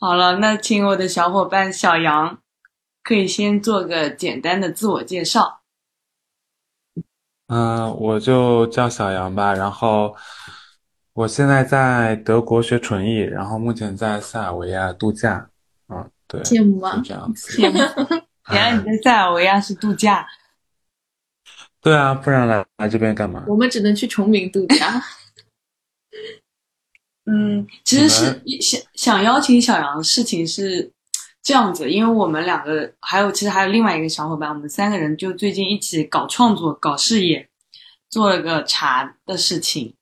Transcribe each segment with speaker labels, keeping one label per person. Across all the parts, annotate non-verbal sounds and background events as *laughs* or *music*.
Speaker 1: 好了，那请我的小伙伴小杨，可以先做个简单的自我介绍。
Speaker 2: 嗯，我就叫小杨吧。然后我现在在德国学纯艺，然后目前在塞尔维亚度假。嗯，对，
Speaker 3: 羡慕吗？
Speaker 2: 这样 *laughs* 子。
Speaker 1: 羡慕。原来你在塞尔维亚是度假？
Speaker 2: 对啊，不然来来这边干嘛？
Speaker 3: 我们只能去崇明度假。*laughs*
Speaker 1: 嗯，其实是想想邀请小杨的事情是这样子，因为我们两个还有其实还有另外一个小伙伴，我们三个人就最近一起搞创作、搞事业，做了个茶的事情，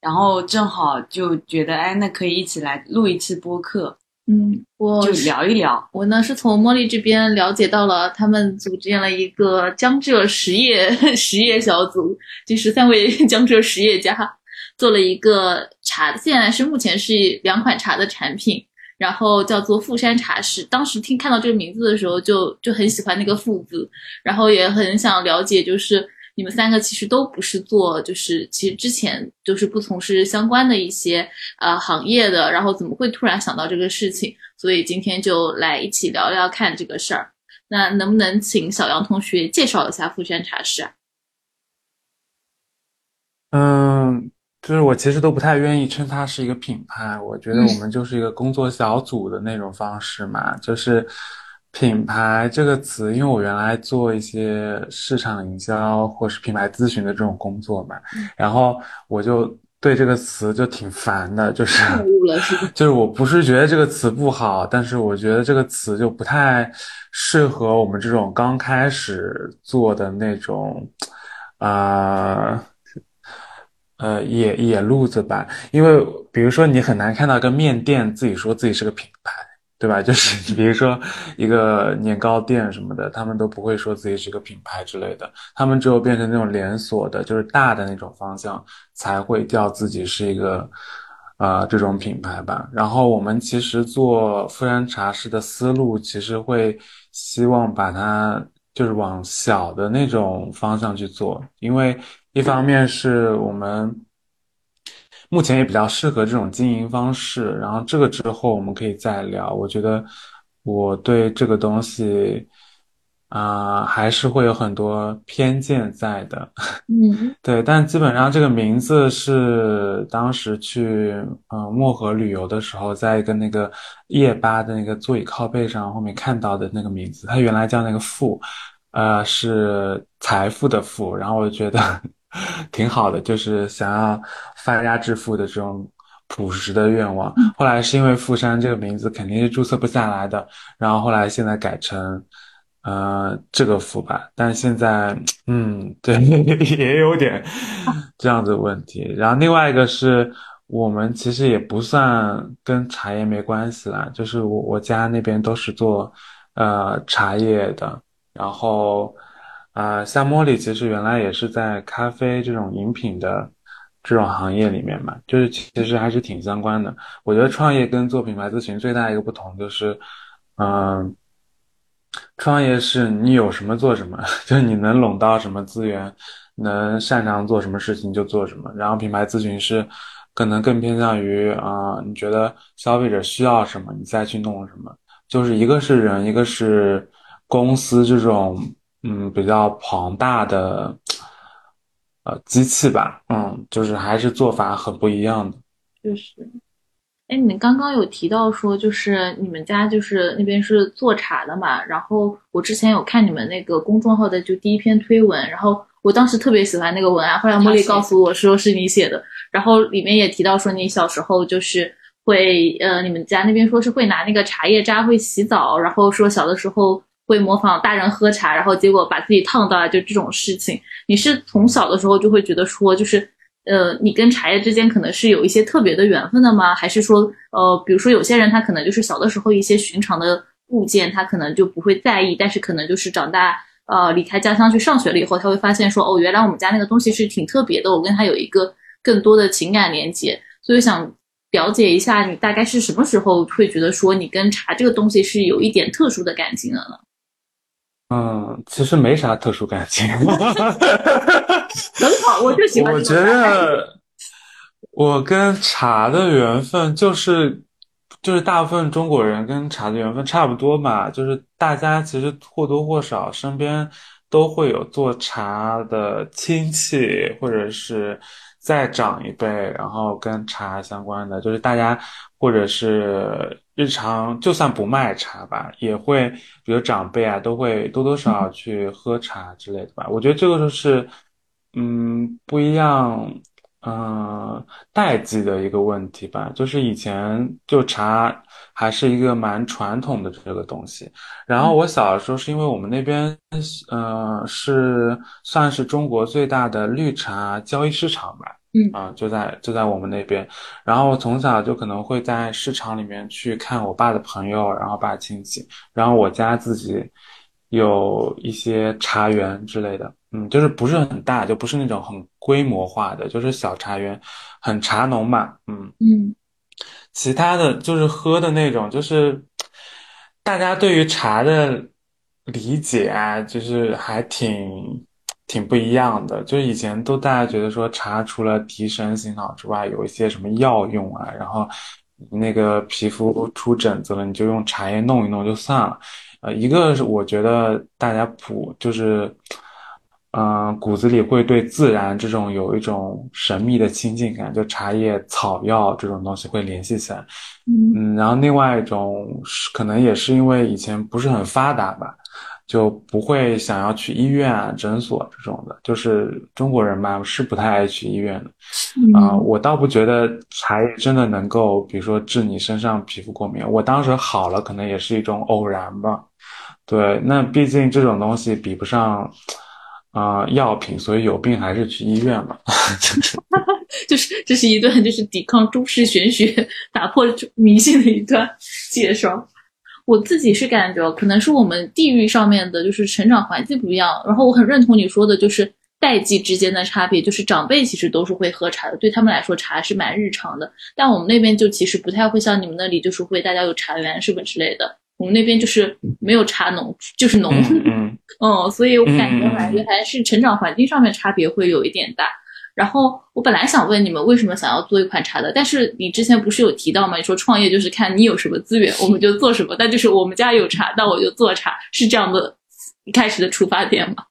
Speaker 1: 然后正好就觉得，哎，那可以一起来录一期播客。
Speaker 3: 嗯，我
Speaker 1: 就聊一聊。
Speaker 3: 我呢是从茉莉这边了解到了，他们组建了一个江浙实业实业小组，就是三位江浙实业家做了一个茶，现在是目前是两款茶的产品，然后叫做富山茶室。当时听看到这个名字的时候，就就很喜欢那个“富”字，然后也很想了解，就是。你们三个其实都不是做，就是其实之前就是不从事相关的一些呃行业的，然后怎么会突然想到这个事情？所以今天就来一起聊聊看这个事儿。那能不能请小杨同学介绍一下富山茶室？
Speaker 2: 嗯，就是我其实都不太愿意称它是一个品牌，我觉得我们就是一个工作小组的那种方式嘛，就是。品牌这个词，因为我原来做一些市场营销或是品牌咨询的这种工作嘛，然后我就对这个词就挺烦的，就是 *laughs* 就是我不是觉得这个词不好，但是我觉得这个词就不太适合我们这种刚开始做的那种，啊，呃呃野野路子吧，因为比如说你很难看到个面店自己说自己是个品牌。对吧？*laughs* 就是你比如说一个年糕店什么的，他们都不会说自己是个品牌之类的，他们只有变成那种连锁的，就是大的那种方向，才会叫自己是一个，呃，这种品牌吧。然后我们其实做富山茶室的思路，其实会希望把它就是往小的那种方向去做，因为一方面是我们。目前也比较适合这种经营方式，然后这个之后我们可以再聊。我觉得我对这个东西啊，还是会有很多偏见在的。
Speaker 3: 嗯，*laughs*
Speaker 2: 对，但基本上这个名字是当时去嗯漠河旅游的时候，在一个那个夜吧的那个座椅靠背上后面看到的那个名字。它原来叫那个富，呃，是财富的富。然后我就觉得。*laughs* 挺好的，就是想要发家致富的这种朴实的愿望。后来是因为富山这个名字肯定是注册不下来的，然后后来现在改成，呃，这个富吧。但现在，嗯，对，*laughs* 也有点 *laughs* 这样子问题。然后另外一个是我们其实也不算跟茶叶没关系啦，就是我我家那边都是做呃茶叶的，然后。啊，像茉莉其实原来也是在咖啡这种饮品的这种行业里面嘛，就是其实还是挺相关的。我觉得创业跟做品牌咨询最大一个不同就是，嗯，创业是你有什么做什么，*laughs* 就你能拢到什么资源，能擅长做什么事情就做什么。然后品牌咨询是可能更偏向于啊，你觉得消费者需要什么，你再去弄什么。就是一个是人，一个是公司这种。嗯，比较庞大的呃机器吧，嗯，就是还是做法很不一样的。
Speaker 3: 就是，哎，你刚刚有提到说，就是你们家就是那边是做茶的嘛？然后我之前有看你们那个公众号的就第一篇推文，然后我当时特别喜欢那个文案，后来茉莉告诉我说是你写的，然后里面也提到说你小时候就是会呃，你们家那边说是会拿那个茶叶渣会洗澡，然后说小的时候。会模仿大人喝茶，然后结果把自己烫到了，就这种事情。你是从小的时候就会觉得说，就是，呃，你跟茶叶之间可能是有一些特别的缘分的吗？还是说，呃，比如说有些人他可能就是小的时候一些寻常的物件，他可能就不会在意，但是可能就是长大，呃，离开家乡去上学了以后，他会发现说，哦，原来我们家那个东西是挺特别的，我跟他有一个更多的情感连接。所以想了解一下，你大概是什么时候会觉得说，你跟茶这个东西是有一点特殊的感情的呢？
Speaker 2: 嗯，其实没啥特殊感情，*laughs* 很
Speaker 3: 好，我就喜欢。
Speaker 2: 我觉得我跟茶的缘分就是，就是大部分中国人跟茶的缘分差不多嘛，就是大家其实或多或少身边都会有做茶的亲戚，或者是再长一辈，然后跟茶相关的，就是大家或者是日常就算不卖茶吧，也会比如长辈啊，都会多多少少去喝茶之类的吧。我觉得这个就是，嗯，不一样。嗯，代际的一个问题吧，就是以前就茶还是一个蛮传统的这个东西。然后我小的时候是因为我们那边，嗯，是算是中国最大的绿茶交易市场吧，
Speaker 3: 嗯，
Speaker 2: 啊，就在就在我们那边。然后我从小就可能会在市场里面去看我爸的朋友，然后爸亲戚，然后我家自己有一些茶园之类的。嗯，就是不是很大，就不是那种很规模化的，就是小茶园，很茶农嘛。嗯
Speaker 3: 嗯，
Speaker 2: 其他的就是喝的那种，就是大家对于茶的理解啊，就是还挺挺不一样的。就是以前都大家觉得说茶除了提神醒脑之外，有一些什么药用啊，然后那个皮肤出疹子了，你就用茶叶弄一弄就算了。呃，一个是我觉得大家普就是。嗯，骨子里会对自然这种有一种神秘的亲近感，就茶叶、草药这种东西会联系起来。嗯，然后另外一种是可能也是因为以前不是很发达吧，就不会想要去医院啊、诊所这种的。就是中国人嘛，是不太爱去医院的。啊，我倒不觉得茶叶真的能够，比如说治你身上皮肤过敏。我当时好了，可能也是一种偶然吧。对，那毕竟这种东西比不上。啊，药品，所以有病还是去医院嘛。*laughs* *laughs*
Speaker 3: 就是这是一段就是抵抗中式玄学、打破迷信的一段介绍。我自己是感觉，可能是我们地域上面的，就是成长环境不一样。然后我很认同你说的，就是代际之间的差别，就是长辈其实都是会喝茶的，对他们来说茶是蛮日常的。但我们那边就其实不太会像你们那里，就是会大家有茶园什么之类的。我们那边就是没有茶农，就是农，
Speaker 2: 嗯，*laughs*
Speaker 3: 嗯，所以我感觉感觉还是成长环境上面差别会有一点大。然后我本来想问你们为什么想要做一款茶的，但是你之前不是有提到吗？你说创业就是看你有什么资源，我们就做什么。但就是我们家有茶，那我就做茶，是这样的一开始的出发点吗？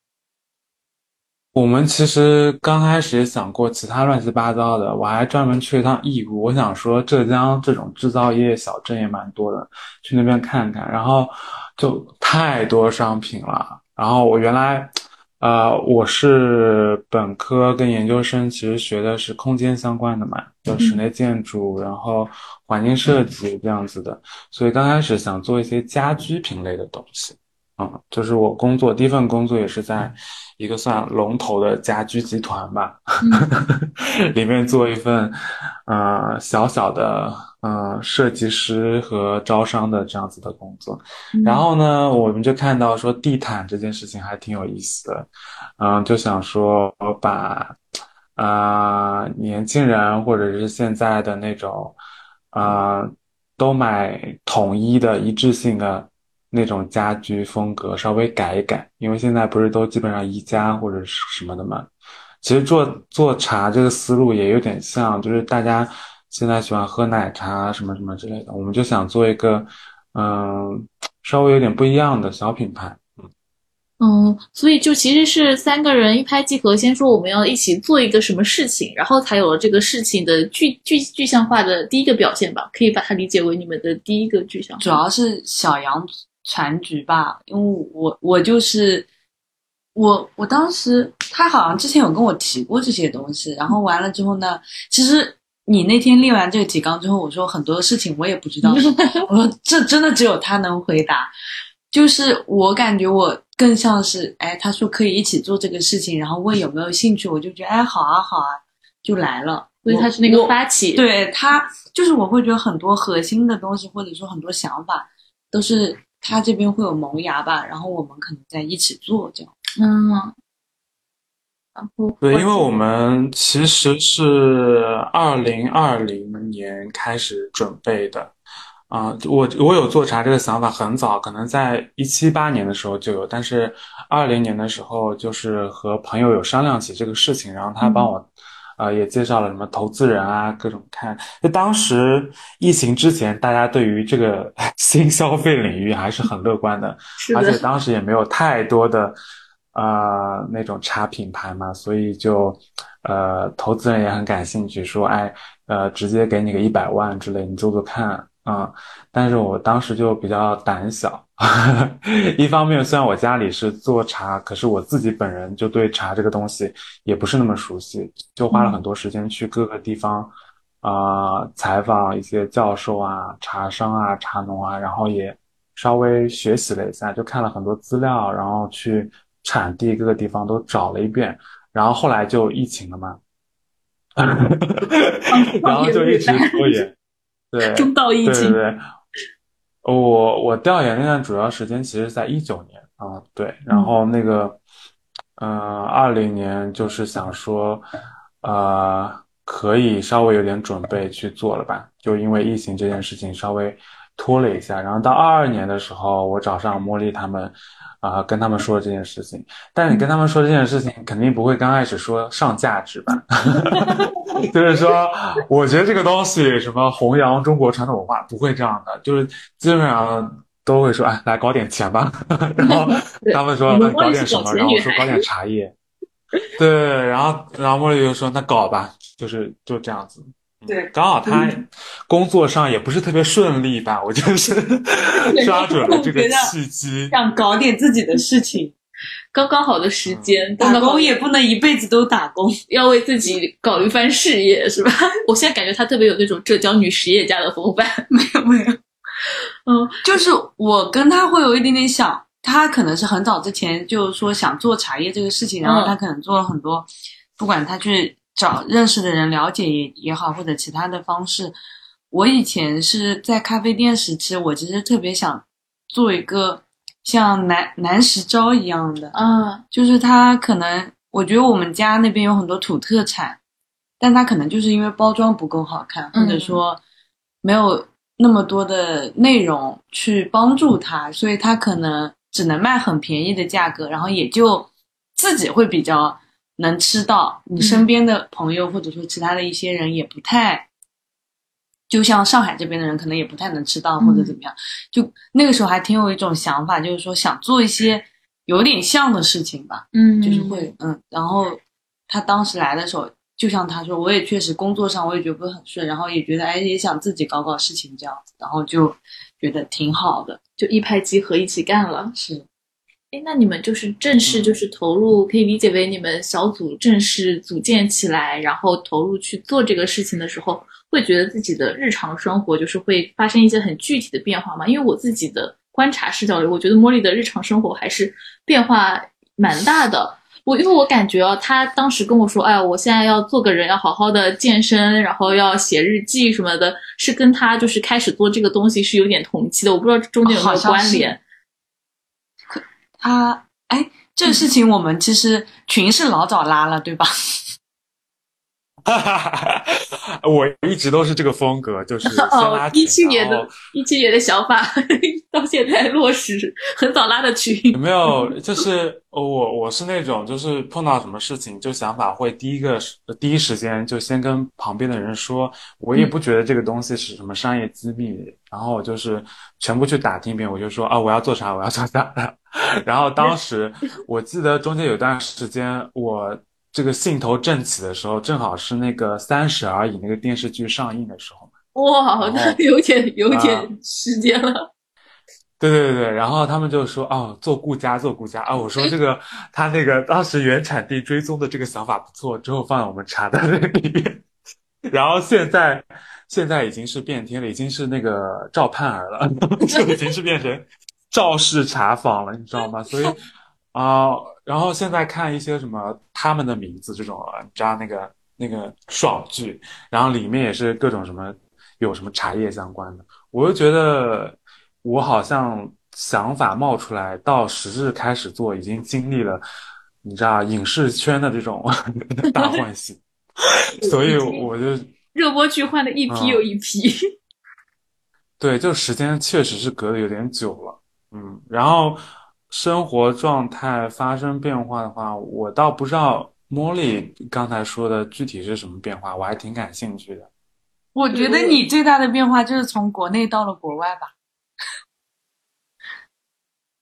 Speaker 2: 我们其实刚开始也想过其他乱七八糟的，我还专门去了趟义乌。我想说浙江这种制造业小镇也蛮多的，去那边看看。然后就太多商品了。然后我原来，呃，我是本科跟研究生，其实学的是空间相关的嘛，就室内建筑，然后环境设计这样子的。所以刚开始想做一些家居品类的东西。嗯，就是我工作第一份工作也是在一个算龙头的家居集团吧，*laughs* 里面做一份，呃，小小的，呃，设计师和招商的这样子的工作。然后呢，我们就看到说地毯这件事情还挺有意思的，嗯，就想说把，啊，年轻人或者是现在的那种，啊，都买统一的一致性的。那种家居风格稍微改一改，因为现在不是都基本上宜家或者是什么的嘛。其实做做茶这个思路也有点像，就是大家现在喜欢喝奶茶什么什么之类的，我们就想做一个嗯稍微有点不一样的小品牌。
Speaker 3: 嗯嗯，所以就其实是三个人一拍即合，先说我们要一起做一个什么事情，然后才有了这个事情的具具具象化的第一个表现吧。可以把它理解为你们的第一个具象。
Speaker 1: 主要是小杨。全局吧，因为我我就是我我当时他好像之前有跟我提过这些东西，然后完了之后呢，其实你那天列完这个提纲之后，我说很多事情我也不知道，*laughs* 我说这真的只有他能回答，就是我感觉我更像是哎，他说可以一起做这个事情，然后问有没有兴趣，我就觉得哎好啊好啊，就来了，
Speaker 3: 所以他是那个发起，
Speaker 1: 对他就是我会觉得很多核心的东西或者说很多想法都是。他这边会有萌芽吧，然后我们可能在一起做这样。
Speaker 3: 嗯，然后
Speaker 2: 对，因为我们其实是二零二零年开始准备的，啊，我我有做茶这个想法很早，可能在一七八年的时候就有，但是二零年的时候就是和朋友有商量起这个事情，然后他帮我呃，也介绍了什么投资人啊，各种看。就当时疫情之前，大家对于这个新消费领域还是很乐观的，而且当时也没有太多的呃那种茶品牌嘛，所以就呃投资人也很感兴趣，说哎呃直接给你个一百万之类，你做做看。嗯，但是我当时就比较胆小，*laughs* 一方面虽然我家里是做茶，可是我自己本人就对茶这个东西也不是那么熟悉，就花了很多时间去各个地方，啊，采访一些教授啊、茶商啊、茶农啊，然后也稍微学习了一下，就看了很多资料，然后去产地各个地方都找了一遍，然后后来就疫情了嘛，*laughs* 然后就一直拖延。*laughs* 对，
Speaker 3: 中道疫情。
Speaker 2: 对对对，我我调研那段主要时间其实在一九年啊，对，然后那个，嗯，二零年就是想说，呃，可以稍微有点准备去做了吧，就因为疫情这件事情稍微拖了一下，然后到二二年的时候，我找上茉莉他们。啊，跟他们说这件事情，但是你跟他们说这件事情，肯定不会刚开始说上价值吧？*laughs* 就是说，我觉得这个东西什么弘扬中国传统文化，不会这样的，就是基本上都会说，哎，来搞点钱吧。*laughs* 然后他们说搞点什么，然后我说搞点茶叶。对，然后然后茉莉就说那搞吧，就是就这样子。
Speaker 1: 对，
Speaker 2: 刚好他工作上也不是特别顺利吧，*laughs* 我就是抓准了这个契机，
Speaker 1: 想搞点自己的事情，
Speaker 3: 刚刚好的时间。
Speaker 1: 打工也不能一辈子都打工，
Speaker 3: 要为自己搞一番事业，是吧？*laughs* 我现在感觉他特别有那种浙江女实业家的风范。*laughs*
Speaker 1: 没有没有，嗯，就是我跟他会有一点点像，他可能是很早之前就是说想做茶叶这个事情，然后他可能做了很多，不管他去。找认识的人了解也也好，或者其他的方式。我以前是在咖啡店时期，我其实特别想做一个像南南石招一样的，
Speaker 3: 嗯，
Speaker 1: 就是它可能，我觉得我们家那边有很多土特产，但它可能就是因为包装不够好看，或者说没有那么多的内容去帮助它，所以它可能只能卖很便宜的价格，然后也就自己会比较。能吃到你身边的朋友，或者说其他的一些人也不太，就像上海这边的人可能也不太能吃到或者怎么样。就那个时候还挺有一种想法，就是说想做一些有点像的事情吧。
Speaker 3: 嗯，
Speaker 1: 就是会嗯。然后他当时来的时候，就像他说，我也确实工作上我也觉得不是很顺，然后也觉得哎也想自己搞搞事情这样子，然后就觉得挺好的，
Speaker 3: 就一拍即合一起干了。
Speaker 1: 是。
Speaker 3: 那你们就是正式就是投入，可以理解为你们小组正式组建起来，然后投入去做这个事情的时候，会觉得自己的日常生活就是会发生一些很具体的变化吗？因为我自己的观察视角里，我觉得茉莉的日常生活还是变化蛮大的。我因为我感觉啊，他当时跟我说，哎，我现在要做个人，要好好的健身，然后要写日记什么的，是跟他就是开始做这个东西是有点同期的。我不知道中间有没有关联。
Speaker 1: 他哎，这个事情我们其实群是老早拉了，对吧？
Speaker 2: 哈哈哈！我一直都是这个风格，就是先拉
Speaker 3: 群。一七年的一七年的想法到现在落实，很早拉的群。
Speaker 2: 有没有？就是我我是那种，就是碰到什么事情，就想法会第一个第一时间就先跟旁边的人说。我也不觉得这个东西是什么商业机密，然后我就是全部去打听一遍。我就说啊，我要做啥？我要做啥？*laughs* 然后当时 *laughs* 我记得中间有段时间我。这个兴头正起的时候，正好是那个《三十而已》那个电视剧上映的时候
Speaker 3: 哇，那有点有点时间了。
Speaker 2: 对对对对，然后他们就说：“哦，做顾家，做顾家啊！”我说：“这个他那个当时原产地追踪的这个想法不错，之后放在我们茶的那里面。然后现在现在已经是变天了，已经是那个赵盼儿了，就已经是变成赵氏茶坊了，你知道吗？所以啊。”然后现在看一些什么他们的名字这种，你知道那个那个爽剧，然后里面也是各种什么有什么茶叶相关的，我就觉得我好像想法冒出来到实质开始做，已经经历了你知道影视圈的这种 *laughs* 大 *laughs* 换血，所以我就
Speaker 3: 热播剧换了一批又一批，
Speaker 2: 对，就时间确实是隔的有点久了，嗯，然后。生活状态发生变化的话，我倒不知道茉莉刚才说的具体是什么变化，我还挺感兴趣的。
Speaker 1: 我觉得你最大的变化就是从国内到了国外吧。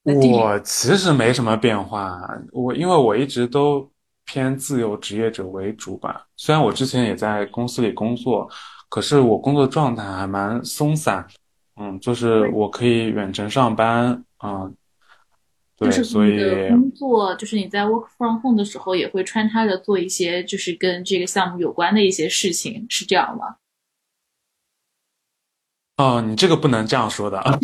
Speaker 2: 我其实没什么变化，我因为我一直都偏自由职业者为主吧。虽然我之前也在公司里工作，可是我工作状态还蛮松散，嗯，就是我可以远程上班，嗯，对，所以
Speaker 3: 工作就是你在 work from home 的时候也会穿插着做一些就是跟这个项目有关的一些事情，是这样吗？
Speaker 2: 哦，你这个不能这样说的啊！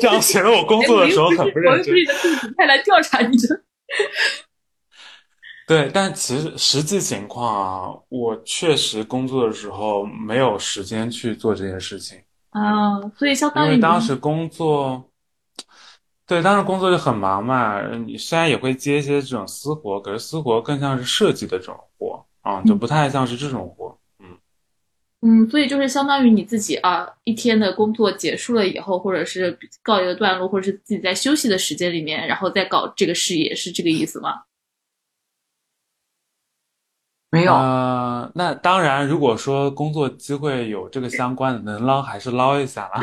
Speaker 2: 这样显得我工作的时候很不认真。
Speaker 3: 我派来调查你的。
Speaker 2: 对，但其实实际情况啊，我确实工作的时候没有时间去做这件事情
Speaker 3: 啊。所以相当于
Speaker 2: 因为当时工作，对，当时工作就很忙嘛。你虽然也会接一些这种私活，可是私活更像是设计的这种活啊，就不太像是这种活。
Speaker 3: 嗯，所以就是相当于你自己啊，一天的工作结束了以后，或者是告一个段落，或者是自己在休息的时间里面，然后再搞这个事业，是这个意思吗？
Speaker 1: 没有。
Speaker 2: 呃，那当然，如果说工作机会有这个相关的，能捞还是捞一下啦。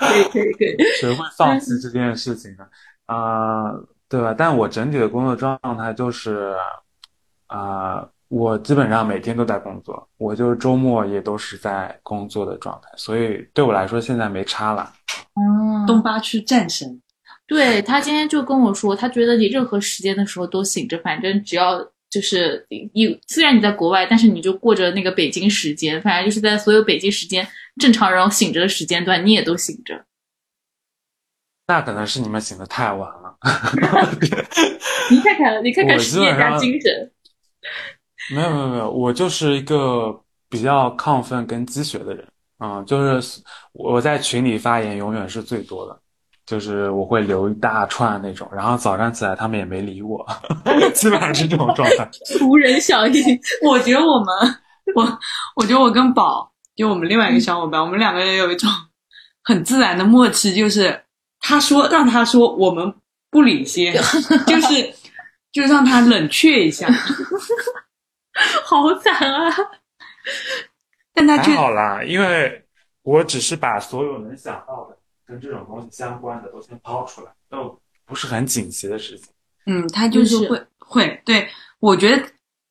Speaker 3: 可以可以可以。*laughs*
Speaker 2: 谁会放弃这件事情呢？啊，对吧？但我整体的工作状态就是，啊。我基本上每天都在工作，我就是周末也都是在工作的状态，所以对我来说现在没差了。
Speaker 3: 嗯，
Speaker 1: 东八区战神，
Speaker 3: 对他今天就跟我说，他觉得你任何时间的时候都醒着，反正只要就是你虽然你在国外，但是你就过着那个北京时间，反正就是在所有北京时间正常人醒着的时间段，你也都醒着。
Speaker 2: 那可能是你们醒的太晚 *laughs* 了。
Speaker 3: 你看看，你看看实业家精神。
Speaker 2: 没有没有没有，我就是一个比较亢奋跟积雪的人，嗯，就是我在群里发言永远是最多的，就是我会留一大串那种，然后早上起来他们也没理我，*laughs* 基本上是这种状态。*laughs*
Speaker 3: 无人响应。
Speaker 1: 我觉得我们，我我觉得我跟宝，就我们另外一个小伙伴，我们两个人有一种很自然的默契，就是他说让他说，我们不领先，就是就让他冷却一下。*laughs*
Speaker 3: 好惨啊！
Speaker 1: 但他
Speaker 2: 还好啦，因为我只是把所有能想到的跟这种东西相关的都先抛出来，都不是很紧急的事情。
Speaker 1: 嗯，他就是会会对我觉得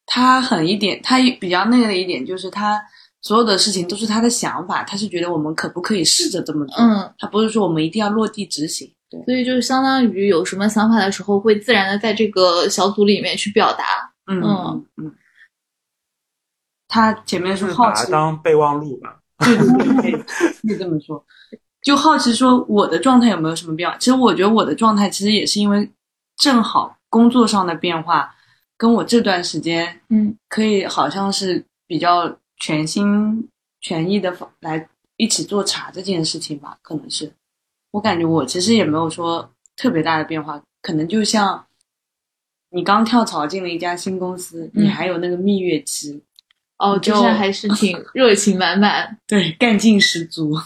Speaker 1: 他很一点，他比较那个的一点就是他所有的事情都是他的想法，他是觉得我们可不可以试着这么做？
Speaker 3: 嗯，
Speaker 1: 他不是说我们一定要落地执行。
Speaker 3: 对，所以就是相当于有什么想法的时候，会自然的在这个小组里面去表达。
Speaker 1: 嗯嗯嗯。他前面
Speaker 2: 是
Speaker 1: 好奇，
Speaker 2: 当备忘录吧。
Speaker 1: 对对对，*laughs* 可以这么说。就好奇说我的状态有没有什么变化？其实我觉得我的状态其实也是因为正好工作上的变化，跟我这段时间，
Speaker 3: 嗯，
Speaker 1: 可以好像是比较全心全意的来一起做茶这件事情吧。可能是我感觉我其实也没有说特别大的变化，可能就像你刚跳槽进了一家新公司，你还有那个蜜月期。
Speaker 3: 哦，就是还是挺 *laughs* 热情满满，
Speaker 1: 对，干劲十足。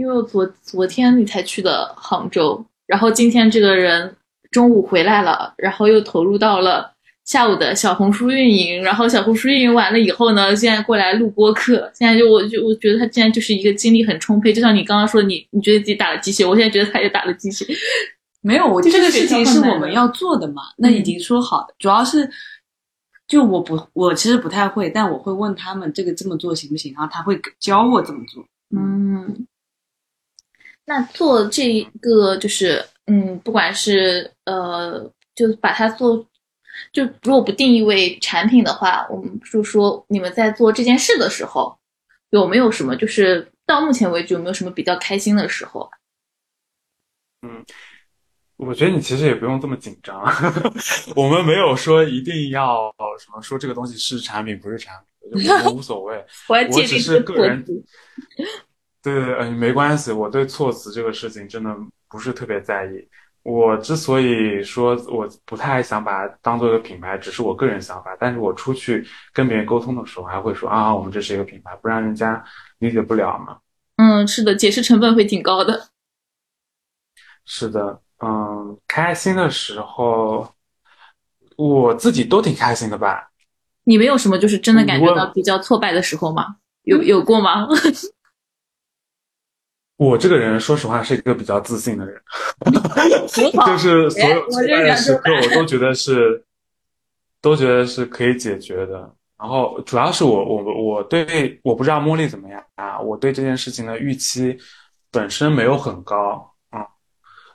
Speaker 3: 因为我昨昨天你才去的杭州，然后今天这个人中午回来了，然后又投入到了下午的小红书运营，然后小红书运营完了以后呢，现在过来录播课，现在就我就我觉得他现在就是一个精力很充沛，就像你刚刚说，你你觉得自己打了鸡血，我现在觉得他也打了鸡血。*laughs*
Speaker 1: 没有，我这个事情是我们要做的嘛，那已经说好的，主要是。就我不，我其实不太会，但我会问他们这个这么做行不行，然后他会教我怎么做。
Speaker 3: 嗯，那做这个就是，嗯，不管是呃，就把它做，就如果不定义为产品的话，我们就说你们在做这件事的时候，有没有什么就是到目前为止有没有什么比较开心的时候？
Speaker 2: 嗯。我觉得你其实也不用这么紧张，*laughs* 我们没有说一定要什么说这个东西是产品不是产品，我们无所谓。*laughs*
Speaker 3: 我
Speaker 2: 只是个人，对对对，没关系。我对措辞这个事情真的不是特别在意。我之所以说我不太想把它当做一个品牌，只是我个人想法。但是我出去跟别人沟通的时候，还会说啊，我们这是一个品牌，不然人家理解不了嘛。
Speaker 3: 嗯，是的，解释成本会挺高的。
Speaker 2: 是的。嗯，开心的时候，我自己都挺开心的吧。
Speaker 3: 你没有什么就是真的感觉到比较挫败的时候吗？有有过吗？*laughs*
Speaker 2: 我这个人说实话是一个比较自信的人 *laughs* *laughs* 就是所有挫败的时刻我都觉得是，都觉得是可以解决的。然后主要是我我我对我不知道茉莉怎么样啊，我对这件事情的预期本身没有很高啊，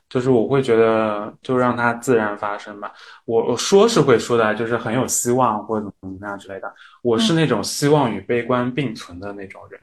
Speaker 2: 就是我会觉得就让它自然发生吧。我我说是会说的，就是很有希望或者怎么样之类的。我是那种希望与悲观并存的那种人，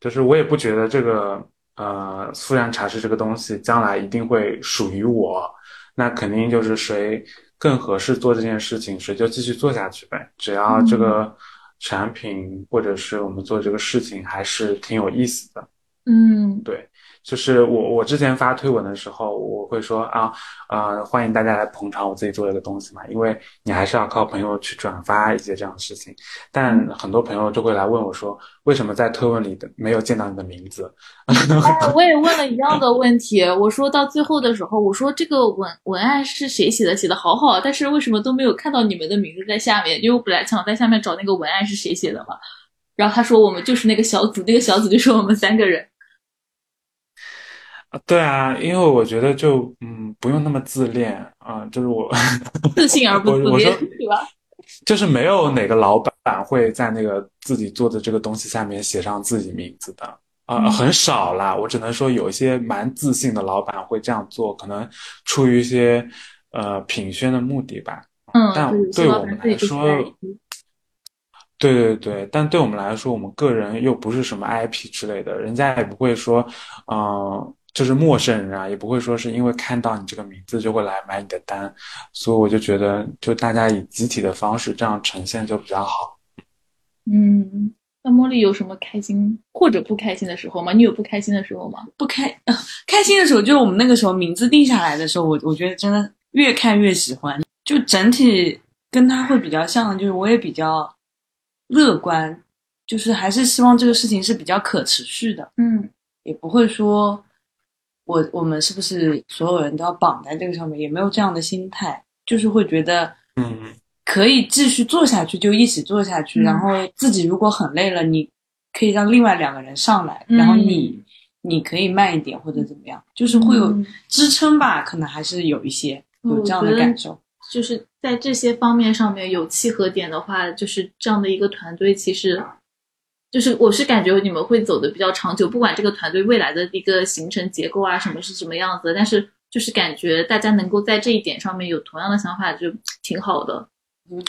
Speaker 2: 就是我也不觉得这个。呃，素然茶室这个东西将来一定会属于我，那肯定就是谁更合适做这件事情，谁就继续做下去呗。只要这个产品或者是我们做这个事情还是挺有意思的，
Speaker 3: 嗯，
Speaker 2: 对。就是我，我之前发推文的时候，我会说啊，呃，欢迎大家来捧场我自己做的一个东西嘛，因为你还是要靠朋友去转发一些这样的事情。但很多朋友就会来问我说，为什么在推文里的没有见到你的名字？*laughs*
Speaker 3: 我也问了一样的问题，我说到最后的时候，我说这个文文案是谁写的？写的好好，但是为什么都没有看到你们的名字在下面？因为我本来想在下面找那个文案是谁写的嘛。然后他说我们就是那个小组，那个小组就是我们三个人。
Speaker 2: 对啊，因为我觉得就嗯不用那么自恋啊，就是我
Speaker 3: 自信而不自恋，对吧？
Speaker 2: 就是没有哪个老板会在那个自己做的这个东西下面写上自己名字的啊，很少啦。我只能说有一些蛮自信的老板会这样做，可能出于一些呃品宣的目的吧。
Speaker 3: 嗯，
Speaker 2: 但对我们来说，对对对，但对我们来说，我们个人又不是什么 IP 之类的，人家也不会说嗯。就是陌生人啊，也不会说是因为看到你这个名字就会来买你的单，所以我就觉得，就大家以集体的方式这样呈现就比较好。
Speaker 3: 嗯，那茉莉有什么开心或者不开心的时候吗？你有不开心的时候吗？
Speaker 1: 不开，*laughs* 开心的时候就是我们那个时候名字定下来的时候，我我觉得真的越看越喜欢，就整体跟他会比较像，就是我也比较乐观，就是还是希望这个事情是比较可持续的，
Speaker 3: 嗯，
Speaker 1: 也不会说。我我们是不是所有人都要绑在这个上面？也没有这样的心态，就是会觉得，
Speaker 2: 嗯，
Speaker 1: 可以继续做下去就一起做下去。然后自己如果很累了，你可以让另外两个人上来，然后你你可以慢一点或者怎么样，就是会有支撑吧？可能还是有一些有这样的感受。
Speaker 3: 就是在这些方面上面有契合点的话，就是这样的一个团队其实。就是我是感觉你们会走的比较长久，不管这个团队未来的一个形成结构啊什么是什么样子，但是就是感觉大家能够在这一点上面有同样的想法，就挺好的。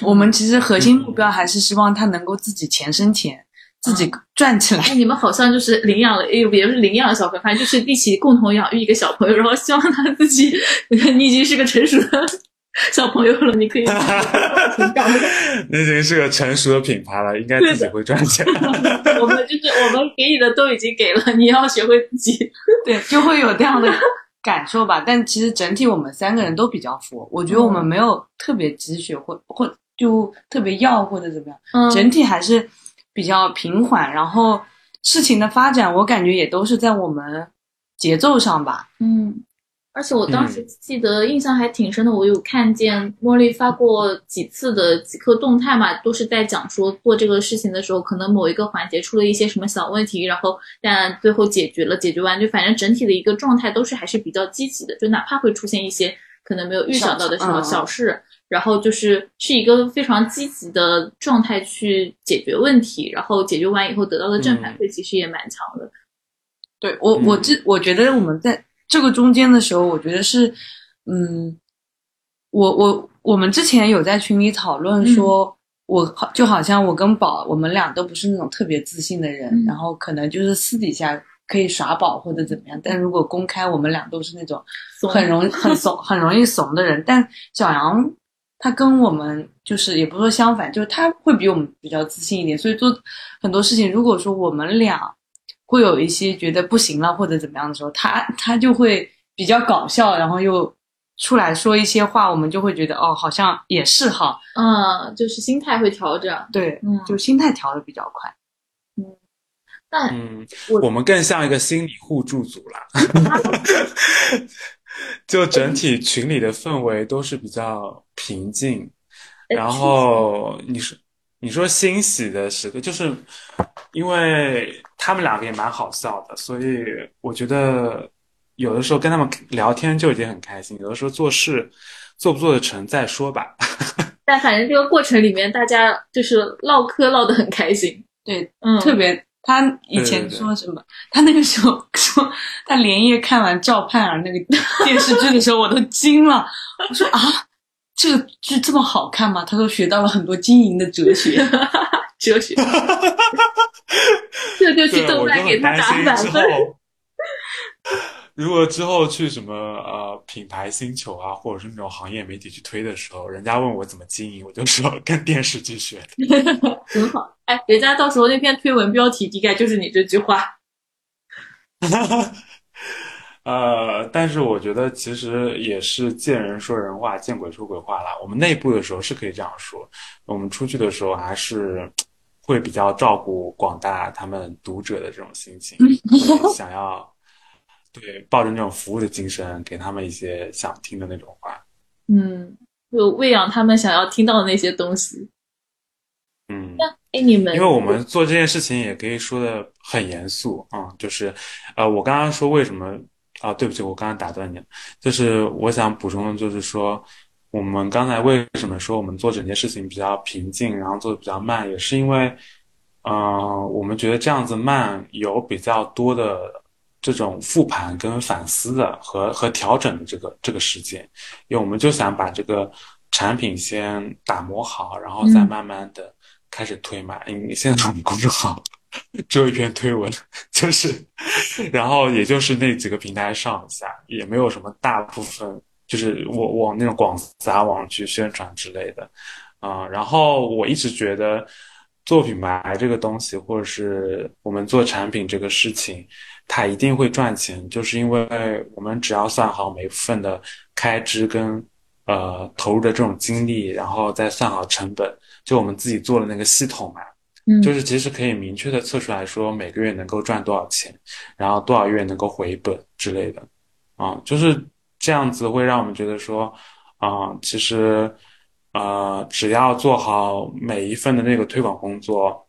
Speaker 1: 我们其实核心目标还是希望他能够自己钱生钱，自己赚起来。
Speaker 3: 你们好像就是领养了，哎，也不是领养了小朋友，反正就是一起共同养育一个小朋友，然后希望他自己，*laughs* 你已经是个成熟的。*laughs* 小朋友了，你可以。*laughs*
Speaker 2: 那已经是个成熟的品牌了，应该自己会赚钱。*laughs*
Speaker 3: 我们就是我们给你的都已经给了，你要学会自己。
Speaker 1: 对，就会有这样的感受吧。但其实整体我们三个人都比较佛，我觉得我们没有特别积雪或或就特别要或者怎么样。
Speaker 3: 嗯。
Speaker 1: 整体还是比较平缓，然后事情的发展，我感觉也都是在我们节奏上吧。
Speaker 3: 嗯。而且我当时记得印象还挺深的，我有看见茉莉发过几次的几颗动态嘛，都是在讲说做这个事情的时候，可能某一个环节出了一些什么小问题，然后但最后解决了，解决完就反正整体的一个状态都是还是比较积极的，就哪怕会出现一些可能没有预想到的什么小事，然后就是是一个非常积极的状态去解决问题，然后解决完以后得到的正反馈其实也蛮强的。
Speaker 1: 对我，我这我觉得我们在。这个中间的时候，我觉得是，嗯，我我我们之前有在群里讨论说，我好就好像我跟宝，我们俩都不是那种特别自信的人，然后可能就是私底下可以耍宝或者怎么样，但如果公开，我们俩都是那种很容易很怂、*laughs* 很容易怂的人。但小杨他跟我们就是也不说相反，就是他会比我们比较自信一点，所以做很多事情，如果说我们俩。会有一些觉得不行了或者怎么样的时候，他他就会比较搞笑，然后又出来说一些话，我们就会觉得哦，好像也是哈，
Speaker 3: 嗯，就是心态会调整，
Speaker 1: 对，嗯，就心态调的比较快，
Speaker 3: 嗯，但
Speaker 2: 嗯，我们更像一个心理互助组啦，*laughs* 就整体群里的氛围都是比较平静，然后你说你说欣喜的时刻，就是因为他们两个也蛮好笑的，所以我觉得有的时候跟他们聊天就已经很开心，有的时候做事做不做得成再说吧。*laughs*
Speaker 3: 但反正这个过程里面，大家就是唠嗑唠得很开心。
Speaker 1: 对，
Speaker 3: 嗯，
Speaker 1: 特别他以前说什么，他那个时候 *laughs* 说他连夜看完赵盼儿那个电视剧的时候，我都惊了。我说啊，这个剧这么好看吗？他说学到了很多经营的哲学，*laughs*
Speaker 3: 哲学。*laughs* 这就去豆瓣给他打满分。*laughs*
Speaker 2: 如果之后去什么呃品牌星球啊，或者是那种行业媒体去推的时候，人家问我怎么经营，我就说跟电视剧学
Speaker 3: 的，很好。哎，人家到时候那篇推文标题大概就是你这句话。
Speaker 2: 呃，但是我觉得其实也是见人说人话，见鬼说鬼话啦。我们内部的时候是可以这样说，我们出去的时候还是会比较照顾广大他们读者的这种心情，*laughs* 想要。对，抱着那种服务的精神，给他们一些想听的那种话，
Speaker 3: 嗯，就喂养他们想要听到的那些东西。
Speaker 2: 嗯，
Speaker 3: 那哎，你们，
Speaker 2: 因为我们做这件事情也可以说的很严肃啊，就是，呃，我刚刚说为什么啊？对不起，我刚刚打断你了，就是我想补充的就是说，我们刚才为什么说我们做整件事情比较平静，然后做的比较慢，也是因为，嗯，我们觉得这样子慢有比较多的。这种复盘跟反思的和和调整的这个这个时间，因为我们就想把这个产品先打磨好，然后再慢慢的开始推嘛。因为现在我们公众号只有一篇推文，*laughs* 就是，*laughs* 然后也就是那几个平台上一下，也没有什么大部分就是我往那种广撒网去宣传之类的，啊，然后我一直觉得做品牌这个东西，或者是我们做产品这个事情。它一定会赚钱，就是因为我们只要算好每部分的开支跟呃投入的这种精力，然后再算好成本，就我们自己做的那个系统嘛，
Speaker 3: 嗯，
Speaker 2: 就是其实可以明确的测出来说每个月能够赚多少钱，然后多少月能够回本之类的，啊，就是这样子会让我们觉得说，啊，其实呃只要做好每一份的那个推广工作。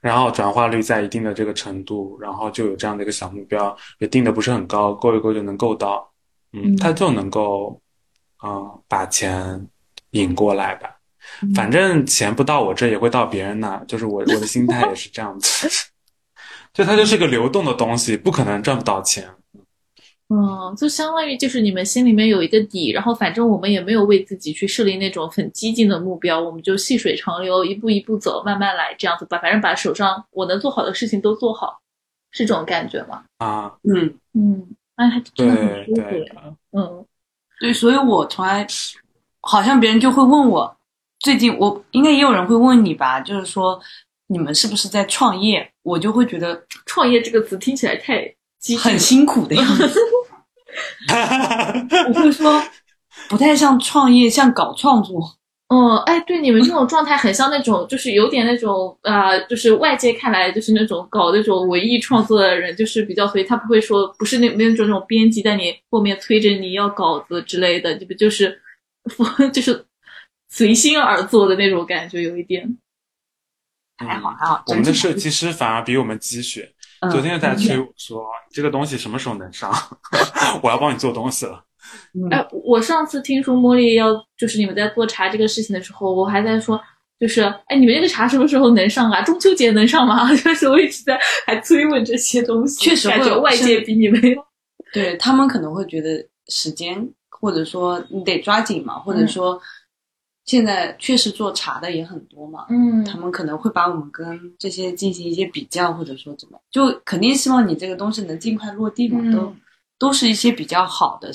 Speaker 2: 然后转化率在一定的这个程度，然后就有这样的一个小目标，也定的不是很高，够一够就能够到，嗯，他就能够，嗯，把钱引过来吧。反正钱不到我这也会到别人那，就是我我的心态也是这样子，*laughs* 就它就是个流动的东西，不可能赚不到钱。
Speaker 3: 嗯，就相当于就是你们心里面有一个底，然后反正我们也没有为自己去设立那种很激进的目标，我们就细水长流，一步一步走，慢慢来，这样子吧。反正把手上我能做好的事情都做好，是这种感觉吗？
Speaker 2: 啊，
Speaker 1: 嗯
Speaker 3: 嗯，哎，还真的很舒服。嗯，
Speaker 1: 对，所以我从来好像别人就会问我，最近我应该也有人会问你吧，就是说你们是不是在创业？我就会觉得
Speaker 3: 创业这个词听起来太。
Speaker 1: 很辛苦的样子，*laughs* 我会说不太像创业，像搞创作。
Speaker 3: 哦，哎，对，你们这种状态很像那种，就是有点那种啊，就是外界看来就是那种搞那种文艺创作的人，就是比较随，他不会说不是那没有那种那种编辑在你后面催着你要稿子之类的，这不就是 *laughs* 就是随心而做的那种感觉，有一点。
Speaker 1: 还好还好，
Speaker 2: 我们的设计师反而比我们积雪。昨天在 *laughs* 催我说：“这个东西什么时候能上？*laughs* 我要帮你做东西了。”
Speaker 3: 哎，我上次听说茉莉要就是你们在做茶这个事情的时候，我还在说，就是哎，你们这个茶什么时候能上啊？中秋节能上吗？*laughs* 就是我一直在还追问这些东西。
Speaker 1: 确实，
Speaker 3: 感觉外界比你们
Speaker 1: 对他们可能会觉得时间，或者说你得抓紧嘛，或者说。现在确实做茶的也很多嘛，
Speaker 3: 嗯，
Speaker 1: 他们可能会把我们跟这些进行一些比较，或者说怎么，就肯定希望你这个东西能尽快落地嘛，都都是一些比较好的，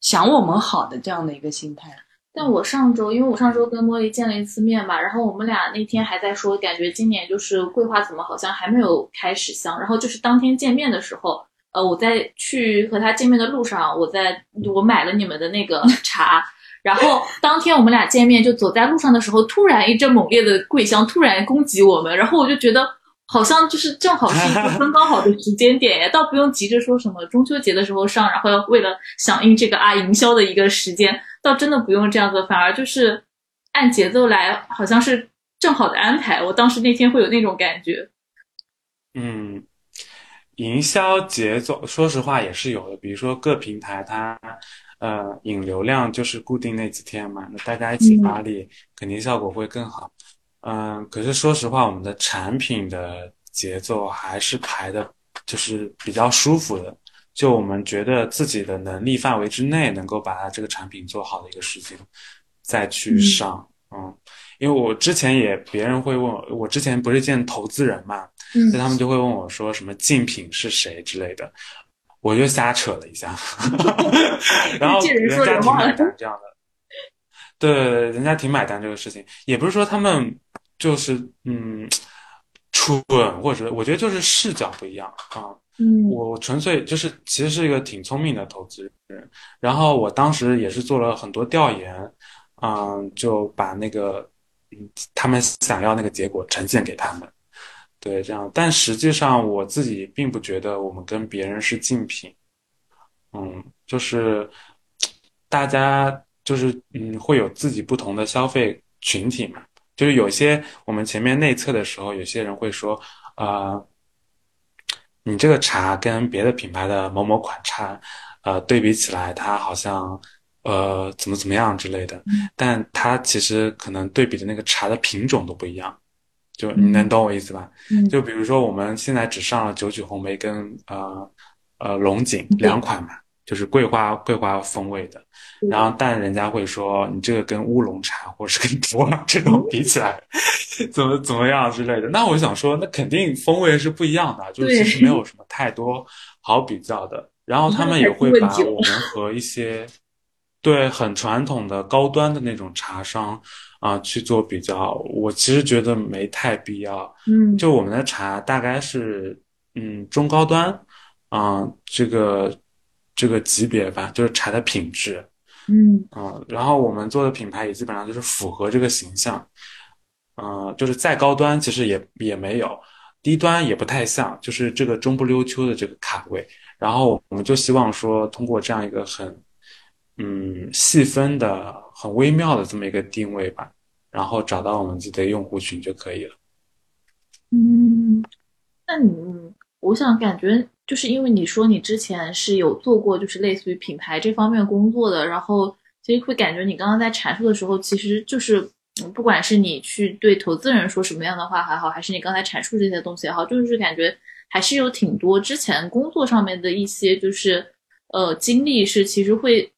Speaker 1: 想我们好的这样的一个心态。
Speaker 3: 但我上周，因为我上周跟茉莉见了一次面嘛，然后我们俩那天还在说，感觉今年就是桂花怎么好像还没有开始香，然后就是当天见面的时候，呃，我在去和他见面的路上，我在我买了你们的那个 *laughs* 茶。然后当天我们俩见面，就走在路上的时候，突然一阵猛烈的桂香突然攻击我们，然后我就觉得好像就是正好是一个刚刚好的时间点呀，*laughs* 倒不用急着说什么中秋节的时候上，然后要为了响应这个啊营销的一个时间，倒真的不用这样子，反而就是按节奏来，好像是正好的安排。我当时那天会有那种感觉。
Speaker 2: 嗯，营销节奏，说实话也是有的。比如说各平台它，呃，引流量就是固定那几天嘛，那大家一起发力，肯定效果会更好。嗯，可是说实话，我们的产品的节奏还是排的，就是比较舒服的。就我们觉得自己的能力范围之内，能够把它这个产品做好的一个事情，再去上。嗯，因为我之前也别人会问我，我之前不是见投资人嘛，所以他们就会问我说什么竞品是谁之类的，我就瞎扯了一下 *laughs* *laughs* 然后人家挺买 *laughs* 单这样的，对，人家挺买单这个事情，也不是说他们就是嗯蠢，或者我觉得就是视角不一样啊，
Speaker 3: 嗯，
Speaker 2: 我纯粹就是其实是一个挺聪明的投资人，然后我当时也是做了很多调研。嗯，就把那个，嗯，他们想要那个结果呈现给他们，对，这样。但实际上，我自己并不觉得我们跟别人是竞品，嗯，就是大家就是嗯，会有自己不同的消费群体嘛。就是有些我们前面内测的时候，有些人会说，啊，你这个茶跟别的品牌的某某款茶，呃，对比起来，它好像。呃，怎么怎么样之类的，但它其实可能对比的那个茶的品种都不一样，就你能懂我意思吧？就比如说我们现在只上了九曲红梅跟呃呃龙井两款嘛，就是桂花桂花风味的，然后但人家会说你这个跟乌龙茶或者是跟普洱这种比起来，怎么怎么样之类的，那我想说，那肯定风味是不一样的，就是其实没有什么太多好比较的。然后他们也会把我们和一些。对，很传统的高端的那种茶商啊去做比较，我其实觉得没太必要。
Speaker 3: 嗯，
Speaker 2: 就我们的茶大概是嗯中高端啊这个这个级别吧，就是茶的品质。
Speaker 3: 嗯
Speaker 2: 啊，然后我们做的品牌也基本上就是符合这个形象。嗯，就是再高端其实也也没有，低端也不太像，就是这个中不溜秋的这个卡位。然后我们就希望说通过这样一个很。嗯，细分的很微妙的这么一个定位吧，然后找到我们自己的用户群就可以了。
Speaker 3: 嗯，那你，我想感觉就是因为你说你之前是有做过就是类似于品牌这方面工作的，然后其实会感觉你刚刚在阐述的时候，其实就是不管是你去对投资人说什么样的话还好，还是你刚才阐述这些东西也好，就是感觉还是有挺多之前工作上面的一些就是呃经历是其实会。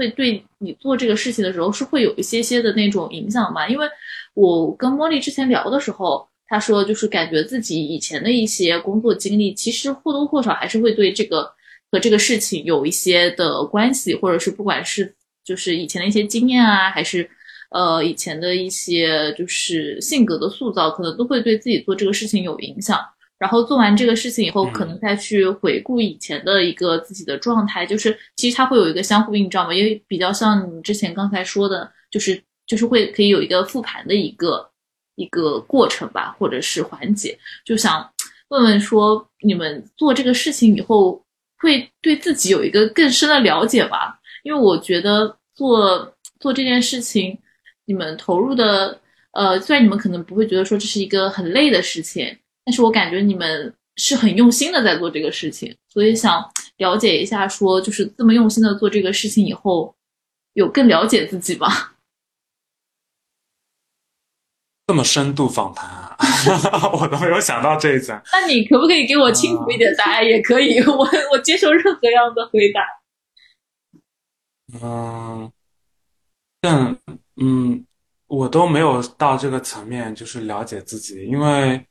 Speaker 3: 会对你做这个事情的时候是会有一些些的那种影响吧？因为我跟茉莉之前聊的时候，她说就是感觉自己以前的一些工作经历，其实或多或少还是会对这个和这个事情有一些的关系，或者是不管是就是以前的一些经验啊，还是呃以前的一些就是性格的塑造，可能都会对自己做这个事情有影响。然后做完这个事情以后，可能再去回顾以前的一个自己的状态，就是其实它会有一个相互映照嘛，因为比较像你之前刚才说的，就是就是会可以有一个复盘的一个一个过程吧，或者是环节。就想问问说，你们做这个事情以后，会对自己有一个更深的了解吧？因为我觉得做做这件事情，你们投入的，呃，虽然你们可能不会觉得说这是一个很累的事情。但是我感觉你们是很用心的在做这个事情，所以想了解一下，说就是这么用心的做这个事情以后，有更了解自己吗？*laughs*
Speaker 2: 这么深度访谈啊，*laughs* 我都没有想到这一层。
Speaker 3: 那你可不可以给我清楚一点答案？也可以，我我接受任何样的回答。
Speaker 2: 嗯，但嗯，我都没有到这个层面，就是了解自己，因为。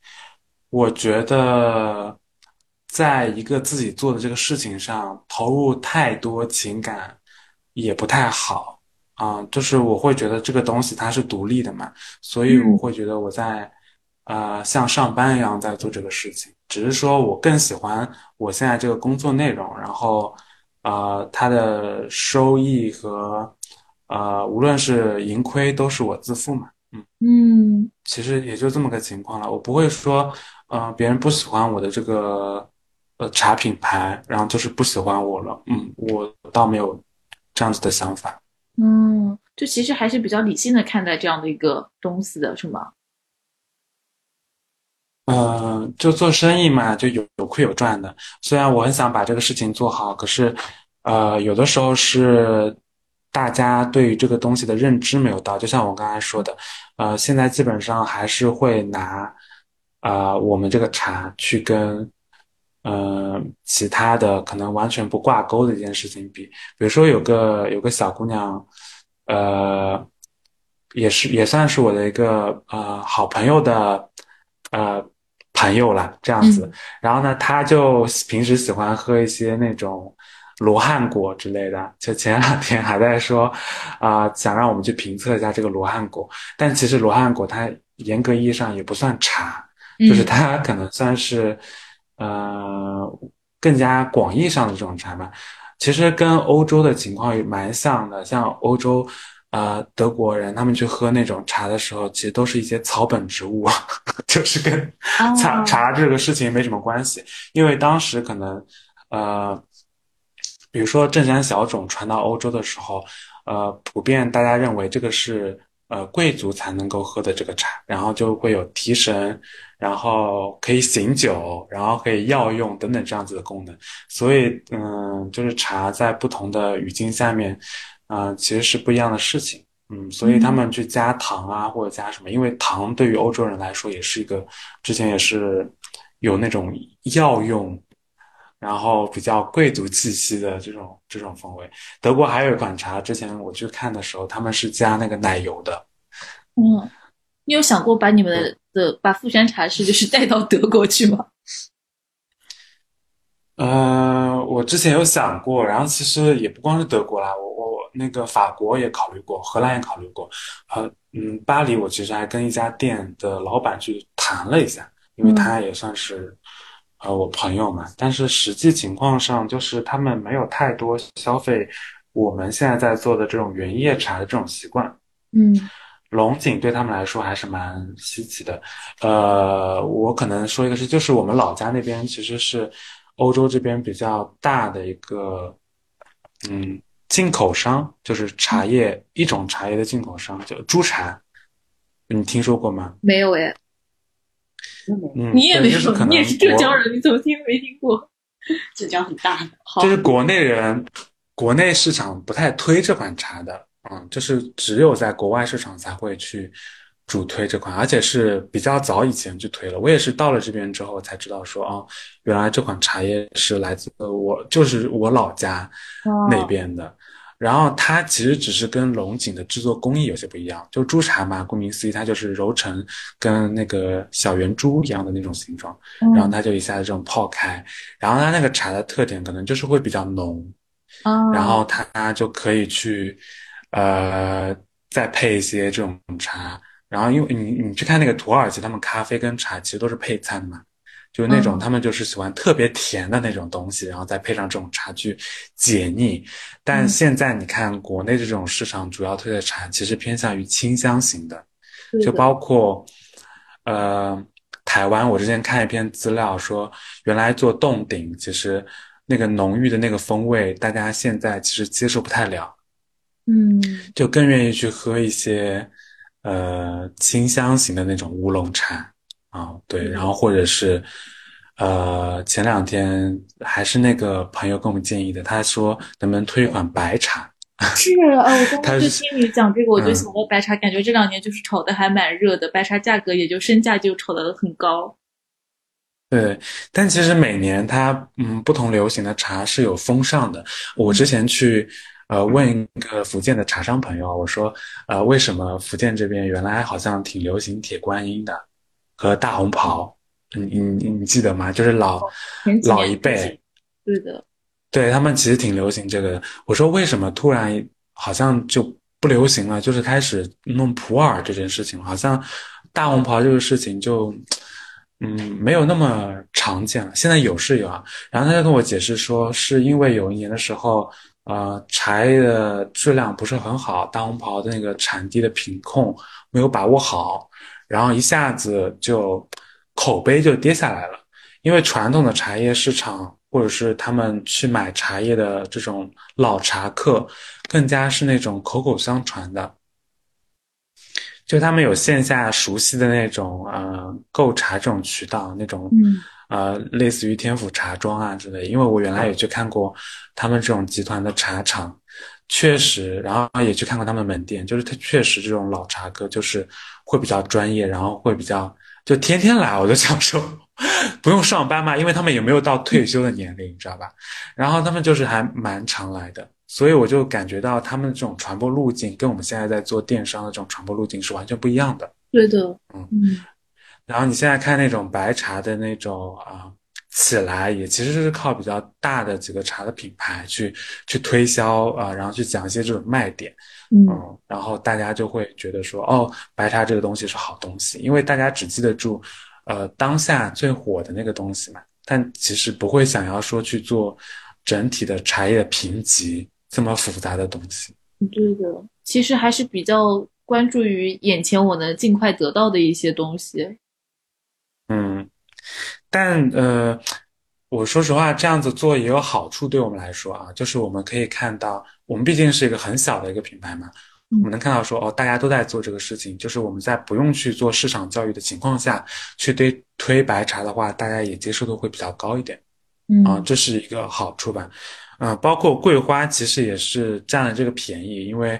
Speaker 2: 我觉得，在一个自己做的这个事情上投入太多情感，也不太好啊。就是我会觉得这个东西它是独立的嘛，所以我会觉得我在，呃，像上班一样在做这个事情。只是说我更喜欢我现在这个工作内容，然后，呃，它的收益和，呃，无论是盈亏都是我自负嘛。嗯
Speaker 3: 嗯，
Speaker 2: 其实也就这么个情况了，我不会说。呃，别人不喜欢我的这个呃茶品牌，然后就是不喜欢我了。嗯，我倒没有这样子的想法。
Speaker 3: 嗯，就其实还是比较理性的看待这样的一个东西的，是吗？
Speaker 2: 嗯，就做生意嘛，就有有亏有赚的。虽然我很想把这个事情做好，可是，呃，有的时候是大家对于这个东西的认知没有到。就像我刚才说的，呃，现在基本上还是会拿，啊，我们这个茶去跟，呃，其他的可能完全不挂钩的一件事情比。比如说有个有个小姑娘，呃，也是也算是我的一个呃好朋友的，呃。朋友了这样子，然后呢，她就平时喜欢喝一些那种罗汉果之类的，就前两天还在说，啊，想让我们去评测一下这个罗汉果，但其实罗汉果它严格意义上也不算茶，就是它可能算是，呃，更加广义上的这种茶吧。其实跟欧洲的情况也蛮像的，像欧洲。呃，德国人他们去喝那种茶的时候，其实都是一些草本植物，*laughs* 就是跟茶茶这个事情没什么关系。因为当时可能，呃，比如说正山小种传到欧洲的时候，呃，普遍大家认为这个是呃贵族才能够喝的这个茶，然后就会有提神，然后可以醒酒，然后可以药用等等这样子的功能。所以，嗯，就是茶在不同的语境下面。嗯，其实是不一样的事情，嗯，所以他们去加糖啊，或者加什么，因为糖对于欧洲人来说也是一个，之前也是有那种药用，然后比较贵族气息的这种这种风味。德国还有一款茶，之前我去看的时候，他们是加那个奶油的。
Speaker 3: 嗯，你有想过把你们的的把富山茶室就是带到德国去吗？*laughs*
Speaker 2: 呃，我之前有想过，然后其实也不光是德国啦，我我。那个法国也考虑过，荷兰也考虑过，呃，嗯，巴黎我其实还跟一家店的老板去谈了一下，因为他也算是，呃，我朋友嘛。但是实际情况上，就是他们没有太多消费我们现在在做的这种原叶茶的这种习惯。
Speaker 3: 嗯，
Speaker 2: 龙井对他们来说还是蛮稀奇的。呃，我可能说一个是，就是我们老家那边其实是欧洲这边比较大的一个，嗯。进口商就是茶叶一种茶叶的进口商，叫朱茶，你听说过吗？
Speaker 3: 没有哎，
Speaker 2: 嗯，
Speaker 3: 你也没说，你也是浙江人，你怎么听没听过？
Speaker 1: 浙江很大的，
Speaker 2: 就是国内人，国内市场不太推这款茶的，嗯，就是只有在国外市场才会去。主推这款，而且是比较早以前就推了。我也是到了这边之后才知道说，哦，原来这款茶叶是来自我，就是我老家那边的。然后它其实只是跟龙井的制作工艺有些不一样，就珠茶嘛，顾名思义，它就是揉成跟那个小圆珠一样的那种形状，然后它就一下子这种泡开，然后它那个茶的特点可能就是会比较浓，然后它就可以去，呃，再配一些这种茶。然后，因为你你去看那个土耳其，他们咖啡跟茶其实都是配餐的嘛，就是那种他们就是喜欢特别甜的那种东西，然后再配上这种茶具解腻。但现在你看国内这种市场主要推的茶，其实偏向于清香型的，就包括呃台湾，我之前看一篇资料说，原来做冻顶，其实那个浓郁的那个风味，大家现在其实接受不太了，
Speaker 3: 嗯，
Speaker 2: 就更愿意去喝一些。呃，清香型的那种乌龙茶啊，对，然后或者是，呃，前两天还是那个朋友跟我们建议的，他说能不能推一款白茶？*laughs*
Speaker 3: 是啊，我刚刚就听你讲这个，我就想到白茶，感觉这两年就是炒的还蛮热的，白茶价格也就身价就炒的很高。
Speaker 2: 对，但其实每年它嗯不同流行的茶是有风尚的，我之前去。呃，问一个福建的茶商朋友，我说，呃，为什么福建这边原来好像挺流行铁观音的和大红袍？你你你记得吗？就是老老一辈，
Speaker 3: 对的，
Speaker 2: 对他们其实挺流行这个。我说为什么突然好像就不流行了？就是开始弄普洱这件事情，好像大红袍这个事情就嗯没有那么常见了。现在有是有啊，然后他就跟我解释说，是因为有一年的时候。呃，茶叶的质量不是很好，大红袍的那个产地的品控没有把握好，然后一下子就口碑就跌下来了。因为传统的茶叶市场或者是他们去买茶叶的这种老茶客，更加是那种口口相传的，就他们有线下熟悉的那种呃购茶这种渠道，那种
Speaker 3: 嗯
Speaker 2: 呃类似于天府茶庄啊之类。因为我原来也去看过他们这种集团的茶厂，确实，然后也去看过他们门店，就是他确实这种老茶哥就是会比较专业，然后会比较就天天来，我就想说。*laughs* 不用上班嘛，因为他们也没有到退休的年龄，你知道吧？然后他们就是还蛮常来的，所以我就感觉到他们这种传播路径跟我们现在在做电商的这种传播路径是完全不一样的。
Speaker 3: 对的，
Speaker 2: 嗯
Speaker 3: 嗯
Speaker 2: 然后你现在看那种白茶的那种啊、起来，也其实是靠比较大的几个茶的品牌去去推销啊、然后去讲一些这种卖点，
Speaker 3: 嗯。
Speaker 2: 嗯，然后大家就会觉得说，哦，白茶这个东西是好东西，因为大家只记得住，呃，当下最火的那个东西嘛，但其实不会想要说去做整体的茶叶的评级这么复杂的东西。
Speaker 3: 对的，其实还是比较关注于眼前我能尽快得到的一些东西。
Speaker 2: 嗯，但呃，我说实话，这样子做也有好处，对我们来说啊，就是我们可以看到，我们毕竟是一个很小的一个品牌嘛，
Speaker 3: 嗯
Speaker 2: 我们能看到说，哦，大家都在做这个事情，就是我们在不用去做市场教育的情况下，去推推白茶的话，大家也接受度会比较高一点
Speaker 3: 嗯
Speaker 2: 啊，这是一个好处吧。嗯、包括桂花其实也是占了这个便宜，因为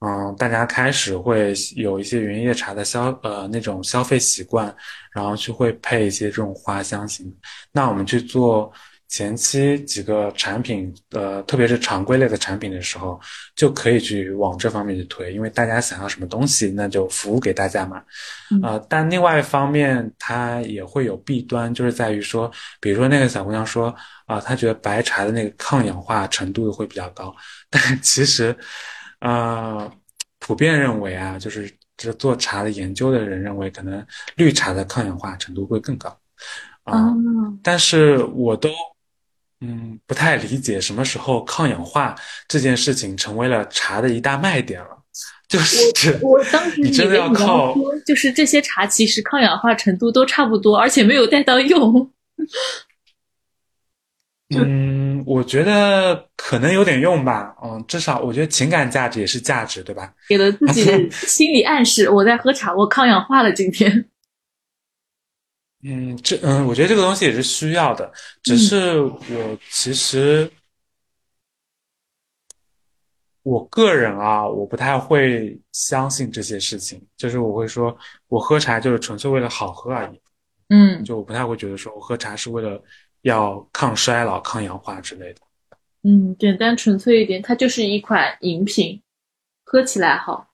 Speaker 2: 嗯、大家开始会有一些原叶茶的消呃那种消费习惯，然后去会配一些这种花香型。那我们去做前期几个产品，呃，特别是常规类的产品的时候，就可以去往这方面去推，因为大家想要什么东西，那就服务给大家嘛。
Speaker 3: 嗯
Speaker 2: 呃，但另外一方面，它也会有弊端，就是在于说，比如说那个小姑娘说啊、她觉得白茶的那个抗氧化程度会比较高，但其实，呃，普遍认为啊，就是这做茶的研究的人认为，可能绿茶的抗氧化程度会更高。啊、
Speaker 3: 啊，
Speaker 2: 但是我都嗯不太理解什么时候抗氧化这件事情成为了茶的一大卖点了。*laughs* 就是
Speaker 3: 我当时以
Speaker 2: 你真的
Speaker 3: 要
Speaker 2: 靠，
Speaker 3: 就是这些茶其实抗氧化程度都差不多，而且没有带到用。*laughs*
Speaker 2: 嗯，我觉得可能有点用吧。嗯，至少我觉得情感价值也是价值，对吧？*laughs*
Speaker 3: 给了自己心理暗示，我在喝茶，我抗氧化了。今天，*laughs*
Speaker 2: 嗯，这嗯，我觉得这个东西也是需要的，只是我其实我个人啊，我不太会相信这些事情，就是我会说我喝茶就是纯粹为了好喝而已，
Speaker 3: 嗯
Speaker 2: 就我不太会觉得说我喝茶是为了要抗衰老、抗氧化之类的。
Speaker 3: 嗯，简单纯粹一点，它就是一款饮品，喝起来好。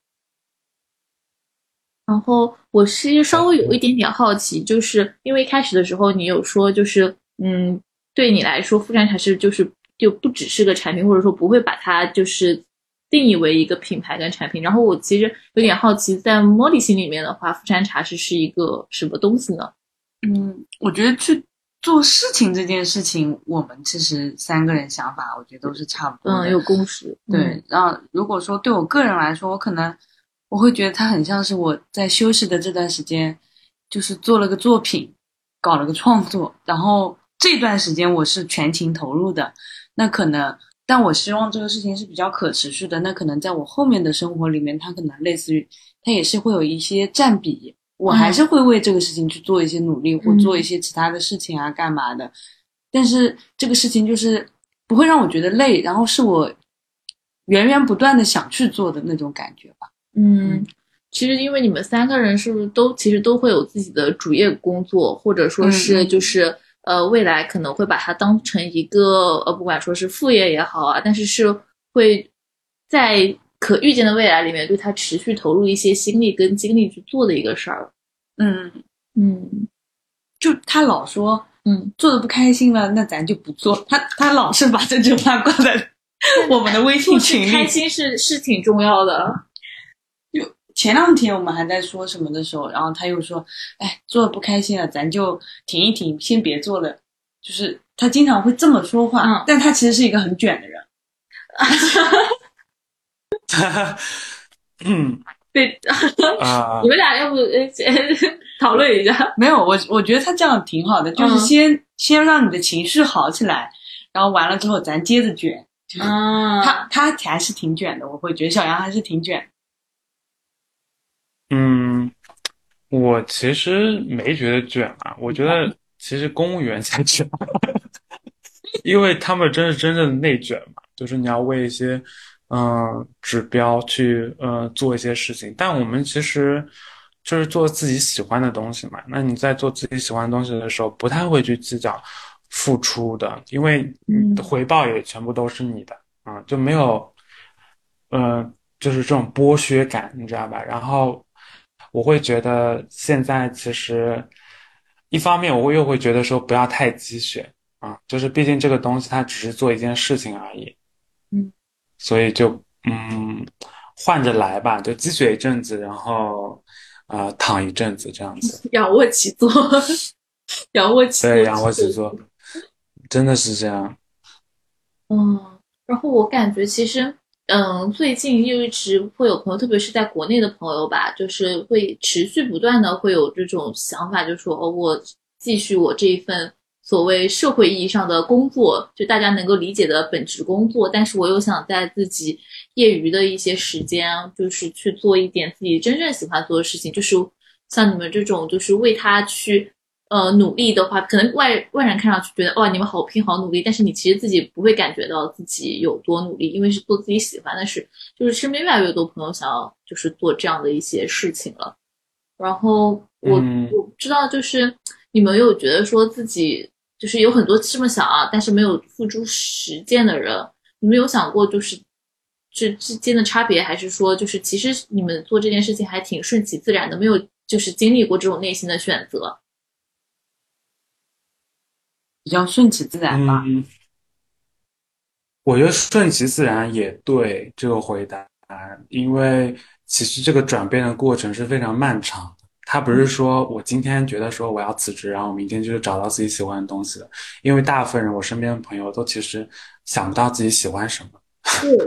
Speaker 3: 然后我是稍微有一点点好奇，就是因为一开始的时候你有说，就是嗯，对你来说，富山茶是就是就不只是个产品，或者说不会把它就是定义为一个品牌跟产品。然后我其实有点好奇，在茉莉心里面的话，富山茶是是一个什么东西呢？
Speaker 1: 嗯，我觉得去做事情这件事情，我们其实三个人想法，我觉得都是差不多的。
Speaker 3: 嗯，有共识。
Speaker 1: 对，然后如果说对我个人来说，我可能我会觉得它很像是我在休息的这段时间，就是做了个作品，搞了个创作，然后这段时间我是全情投入的。那可能，但我希望这个事情是比较可持续的。那可能在我后面的生活里面，它可能类似于，它也是会有一些占比，我还是会为这个事情去做一些努力，或做一些其他的事情啊，干嘛的。但是这个事情就是不会让我觉得累，然后是我源源不断的想去做的那种感觉吧。
Speaker 3: 嗯，其实因为你们三个人是不是都其实都会有自己的主业工作，或者说是就是、呃未来可能会把它当成一个呃不管说是副业也好啊，但是是会在可预见的未来里面对他持续投入一些心力跟精力去做的一个事儿。
Speaker 1: 嗯，
Speaker 3: 嗯
Speaker 1: 就他老说
Speaker 3: 嗯，
Speaker 1: 做的不开心了，那咱就不做。他他老是把这句话挂在我们的微信群里。
Speaker 3: 开心是是挺重要的。
Speaker 1: 就前两天我们还在说什么的时候，然后他又说：“哎，做的不开心了，咱就停一停，先别做了。”就是他经常会这么说话，
Speaker 3: 嗯
Speaker 1: 但他其实是一个很卷的人。*laughs*
Speaker 2: 嗯 *laughs*
Speaker 3: 对，
Speaker 2: 啊 *laughs*
Speaker 3: 你，们俩要不呃讨论一下？*laughs*
Speaker 1: 没有，我我觉得他这样挺好的，就是
Speaker 3: 嗯
Speaker 1: 先、先让你的情绪好起来，然后完了之后咱接着卷。
Speaker 3: 啊，
Speaker 1: 他他还是挺卷的，我会觉得小杨还是挺卷。
Speaker 2: 嗯，我其实没觉得卷啊，我觉得其实公务员才卷，因为他们真是真正的内卷嘛，就是你要为一些嗯指标去呃做一些事情，但我们其实就是做自己喜欢的东西嘛。那你在做自己喜欢的东西的时候，不太会去计较付出的，因为回报也全部都是你的啊，就没有呃就是这种剥削感，你知道吧？然后。我会觉得现在其实，一方面我又会觉得说不要太积雪啊，就是毕竟这个东西它只是做一件事情而已，
Speaker 3: 嗯，
Speaker 2: 所以就嗯换着来吧，就积雪一阵子，然后啊躺一阵子这样子，*laughs*
Speaker 3: 仰卧起坐，仰卧起
Speaker 2: 对仰卧起坐，真的是这样，
Speaker 3: 嗯，然后我感觉其实。嗯，最近又一直会有朋友，特别是在国内的朋友吧，就是会持续不断的会有这种想法，就说哦，我继续我这一份所谓社会意义上的工作，就大家能够理解的本职工作，但是我又想在自己业余的一些时间，就是去做一点自己真正喜欢做的事情，就是像你们这种，就是为他去。呃，努力的话，可能外外人看上去觉得哇，你们好拼好努力，但是你其实自己不会感觉到自己有多努力，因为是做自己喜欢的事。就是身边越来越多朋友想要就是做这样的一些事情了。然后我我知道，就是你们有觉得说自己就是有很多这么想啊，但是没有付诸实践的人，你们有想过就是这之间的差别，还是说就是其实你们做这件事情还挺顺其自然的，没有就是经历过这种内心的选择？
Speaker 1: 比较顺其自然吧。
Speaker 2: 嗯，我觉得顺其自然也对这个回答，因为其实这个转变的过程是非常漫长的。他不是说我今天觉得说我要辞职，然后明天就是找到自己喜欢的东西的。因为大部分人，我身边的朋友都其实想不到自己喜欢什么。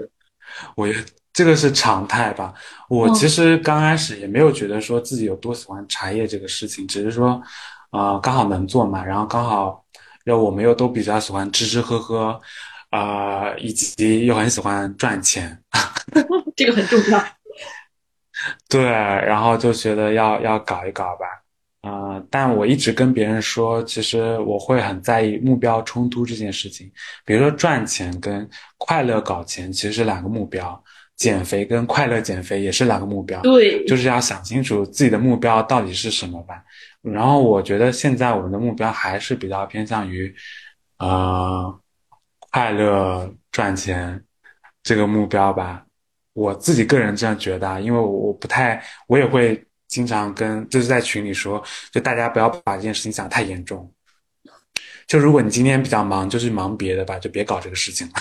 Speaker 2: *laughs* 我觉得这个是常态吧。我其实刚开始也没有觉得说自己有多喜欢茶叶这个事情，只是说，呃，刚好能做嘛，然后刚好。然后我们又都比较喜欢吃吃喝喝，啊，以及又很喜欢赚钱，*laughs*
Speaker 3: 这个很重要。*laughs*
Speaker 2: 对，然后就觉得要要搞一搞吧，啊，但我一直跟别人说，其实我会很在意目标冲突这件事情。比如说赚钱跟快乐搞钱其实是两个目标，减肥跟快乐减肥也是两个目标。
Speaker 3: 对，
Speaker 2: 就是要想清楚自己的目标到底是什么吧。然后我觉得现在我们的目标还是比较偏向于，呃，快乐赚钱这个目标吧。我自己个人这样觉得，啊因为我我不太，我也会经常跟就是在群里说，就大家不要把这件事情想太严重。就如果你今天比较忙，就去忙别的吧，就别搞这个事情了。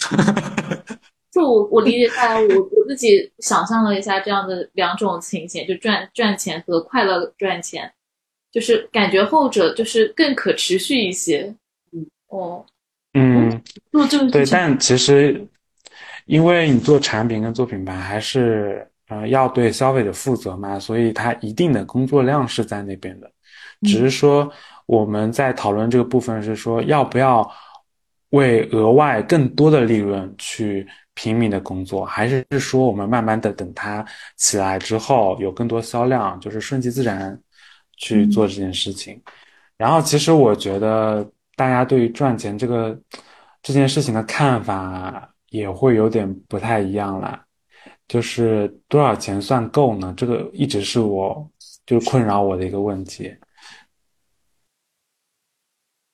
Speaker 2: *laughs*
Speaker 3: 就我我理解下来，我我自己想象了一下这样的两种情形，就赚赚钱和快乐赚钱。就是感觉后者就是更可持续一些，嗯哦，
Speaker 2: 嗯，
Speaker 1: 做这个
Speaker 2: 对，但其实因为你做产品跟做品牌，还是呃要对消费者负责嘛，所以它一定的工作量是在那边的。只是说我们在讨论这个部分是说要不要为额外更多的利润去拼命的工作，还是说我们慢慢的等它起来之后有更多销量，就是顺其自然。去做这件事情，然后其实我觉得大家对于赚钱这个这件事情的看法也会有点不太一样了。就是多少钱算够呢？这个一直是我就是困扰我的一个问题。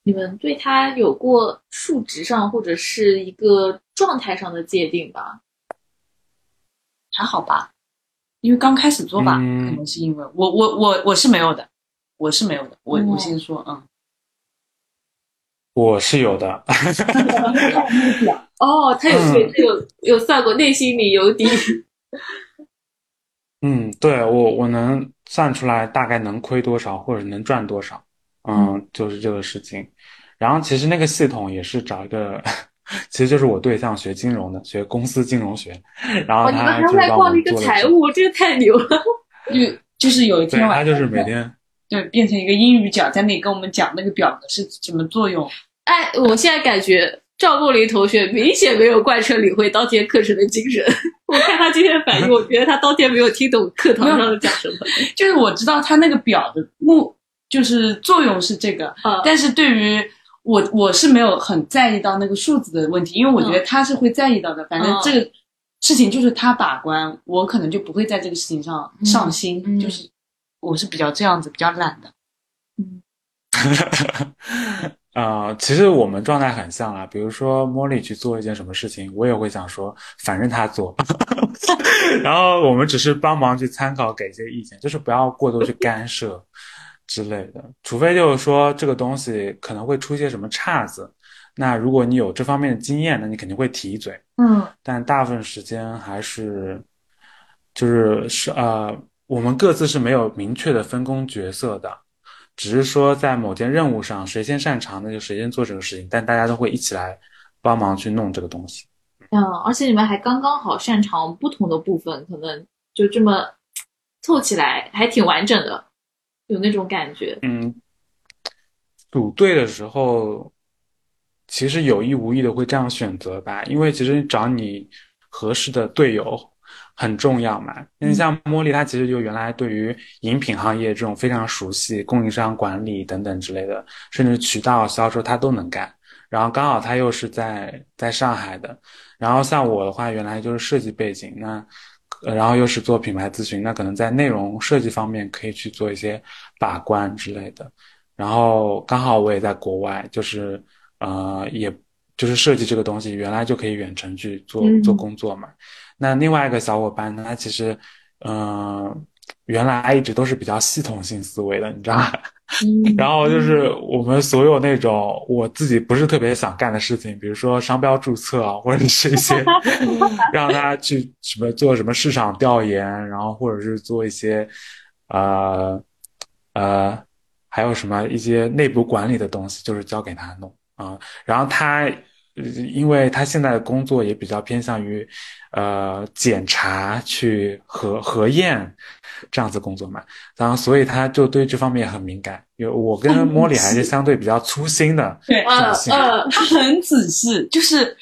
Speaker 3: 你们对他有过数值上或者是一个状态上的界定吧？
Speaker 1: 还好吧，因为刚开始做吧，可能是因为我我我我是没有的。我是没有的，我我先说，嗯，
Speaker 2: 我是有的。*laughs*
Speaker 3: 哦，他有对，他有有算过，内心里有底。*laughs*
Speaker 2: 嗯，对我我能算出来大概能亏多少，或者能赚多少，嗯，就是这个事情。然后其实那个系统也是找一个，*laughs* 其实就是我对象学金融的，学公司金融学。然后他就帮我
Speaker 3: 一个财务，这个太牛了。
Speaker 1: 就就是有一天晚
Speaker 2: 上，他就是每天。
Speaker 1: 对，变成一个英语角，在那里跟我们讲那个表格是什么作用，
Speaker 3: 哎，我现在感觉赵梦林同学明显没有贯彻领会当天课程的精神。我看他今天的反应，我觉得他当天没有听懂课堂上的讲什么。
Speaker 1: 就是我知道他那个表的目就是作用是这个，
Speaker 3: 啊
Speaker 1: 但是对于我我是没有很在意到那个数字的问题，因为我觉得他是会在意到的。反正这个事情就是他把关，我可能就不会在这个事情上上心，
Speaker 3: 嗯嗯
Speaker 1: 就是我是比较这样子，比较懒的。*laughs*
Speaker 2: 呃，其实我们状态很像啊。比如说茉莉去做一件什么事情，我也会想说，反正她做，*laughs* 然后我们只是帮忙去参考，给一些意见，就是不要过多去干涉之类的。除非就是说这个东西可能会出些什么岔子，那如果你有这方面的经验，那你肯定会提一嘴。
Speaker 3: 嗯
Speaker 2: 但大部分时间还是就是是呃，我们各自是没有明确的分工角色的，只是说在某件任务上谁先擅长，那就谁先做这个事情，但大家都会一起来帮忙去弄这个东西。
Speaker 3: 嗯，而且你们还刚刚好擅长不同的部分，可能就这么凑起来还挺完整的，有那种感觉。
Speaker 2: 嗯，组队的时候，其实有意无意的会这样选择吧，因为其实找你合适的队友很重要嘛。因为像茉莉，她其实就原来对于饮品行业这种非常熟悉，供应商管理等等之类的，甚至渠道销售她都能干。然后刚好她又是在在上海的，然后像我的话，原来就是设计背景，那。呃然后又是做品牌咨询，那可能在内容设计方面可以去做一些把关之类的。然后刚好我也在国外，就是呃，也就是设计这个东西，原来就可以远程去做
Speaker 3: 嗯
Speaker 2: 做工作嘛。那另外一个小伙伴呢，他其实嗯、呃原来一直都是比较系统性思维的，你知道吗？
Speaker 3: 嗯，*laughs*
Speaker 2: 然后就是我们所有那种我自己不是特别想干的事情，比如说商标注册啊，或者是一些 *laughs* 让他去什么做什么市场调研，然后或者是做一些呃呃还有什么一些内部管理的东西，就是交给他弄啊、然后他呃因为他现在的工作也比较偏向于呃检查去核核验这样子工作嘛，然后所以他就对这方面很敏感。因为我跟莫莉还是相对比较粗心的
Speaker 1: 对
Speaker 3: 呃
Speaker 2: 属性。
Speaker 3: 呃，
Speaker 1: 他很仔细，就是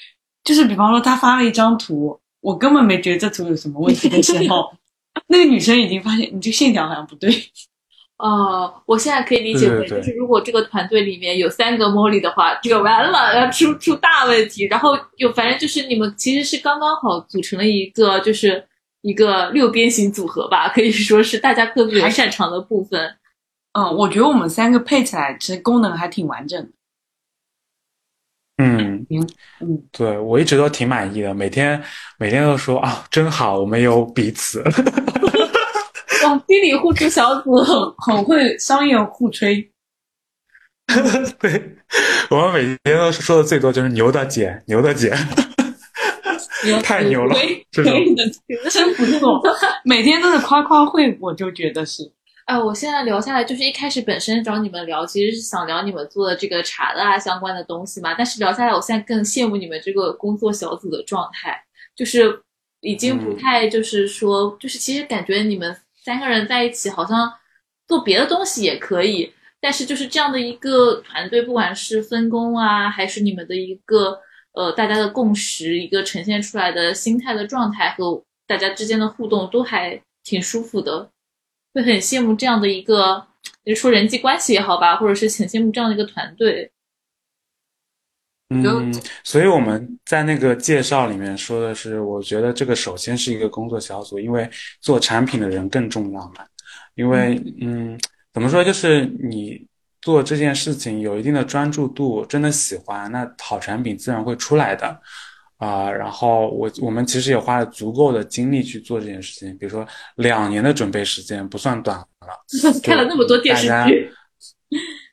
Speaker 1: 就是，比方说他发了一张图，我根本没觉得这图有什么问题的时候，*laughs* 那个女生已经发现你这线条好像不对。
Speaker 3: 哦，我现在可以理解为，就是如果这个团队里面有三个茉莉的话，这个完了要出出大问题。然后有，反正就是你们其实是刚刚好组成了一个，就是一个六边形组合吧，可以说是大家各自有擅长的部分。
Speaker 1: 嗯，我觉得我们三个配起来，其实功能还挺完整的。
Speaker 2: 嗯
Speaker 1: 嗯，
Speaker 2: 对我一直都挺满意的，每天每天都说啊，真好，我们有彼此。*laughs*
Speaker 3: 哇，心理互助小组，
Speaker 1: 很很会商业互吹。*laughs*
Speaker 2: 对，我们每天都说的最多就是牛的姐，牛的姐，太牛了，这种
Speaker 1: 可以的，真不错。每天都是夸夸会，我就觉得是。
Speaker 3: 哎，我现在聊下来，就是一开始本身找你们聊，其实是想聊你们做的这个茶的啊相关的东西嘛。但是聊下来，我现在更羡慕你们这个工作小组的状态，就是已经不
Speaker 2: 嗯
Speaker 3: 太就是说，就是其实感觉你们三个人在一起，好像做别的东西也可以，但是就是这样的一个团队，不管是分工啊，还是你们的一个呃大家的共识，一个呈现出来的心态的状态和大家之间的互动，都还挺舒服的。会很羡慕这样的一个，就说人际关系也好吧，或者是很羡慕这样的一个团队。
Speaker 2: 嗯，所以我们在那个介绍里面说的是，我觉得这个首先是一个工作小组，因为做产品的人更重要嘛。因为嗯，怎么说，就是你做这件事情有一定的专注度，真的喜欢，那好产品自然会出来的。啊、然后我我们其实也花了足够的精力去做这件事情，比如说两年的准备时间不算短了。
Speaker 3: 看了那么多电视
Speaker 2: 家
Speaker 3: 剧，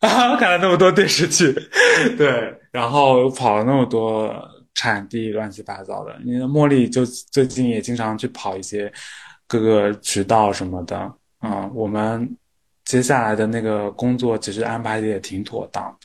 Speaker 2: 啊，看了那么多电视剧，*laughs* 对，*laughs* 然后跑了那么多产地，乱七八糟的。你的茉莉就最近也经常去跑一些各个渠道什么的，啊、我们接下来的那个工作其实安排的也挺妥当。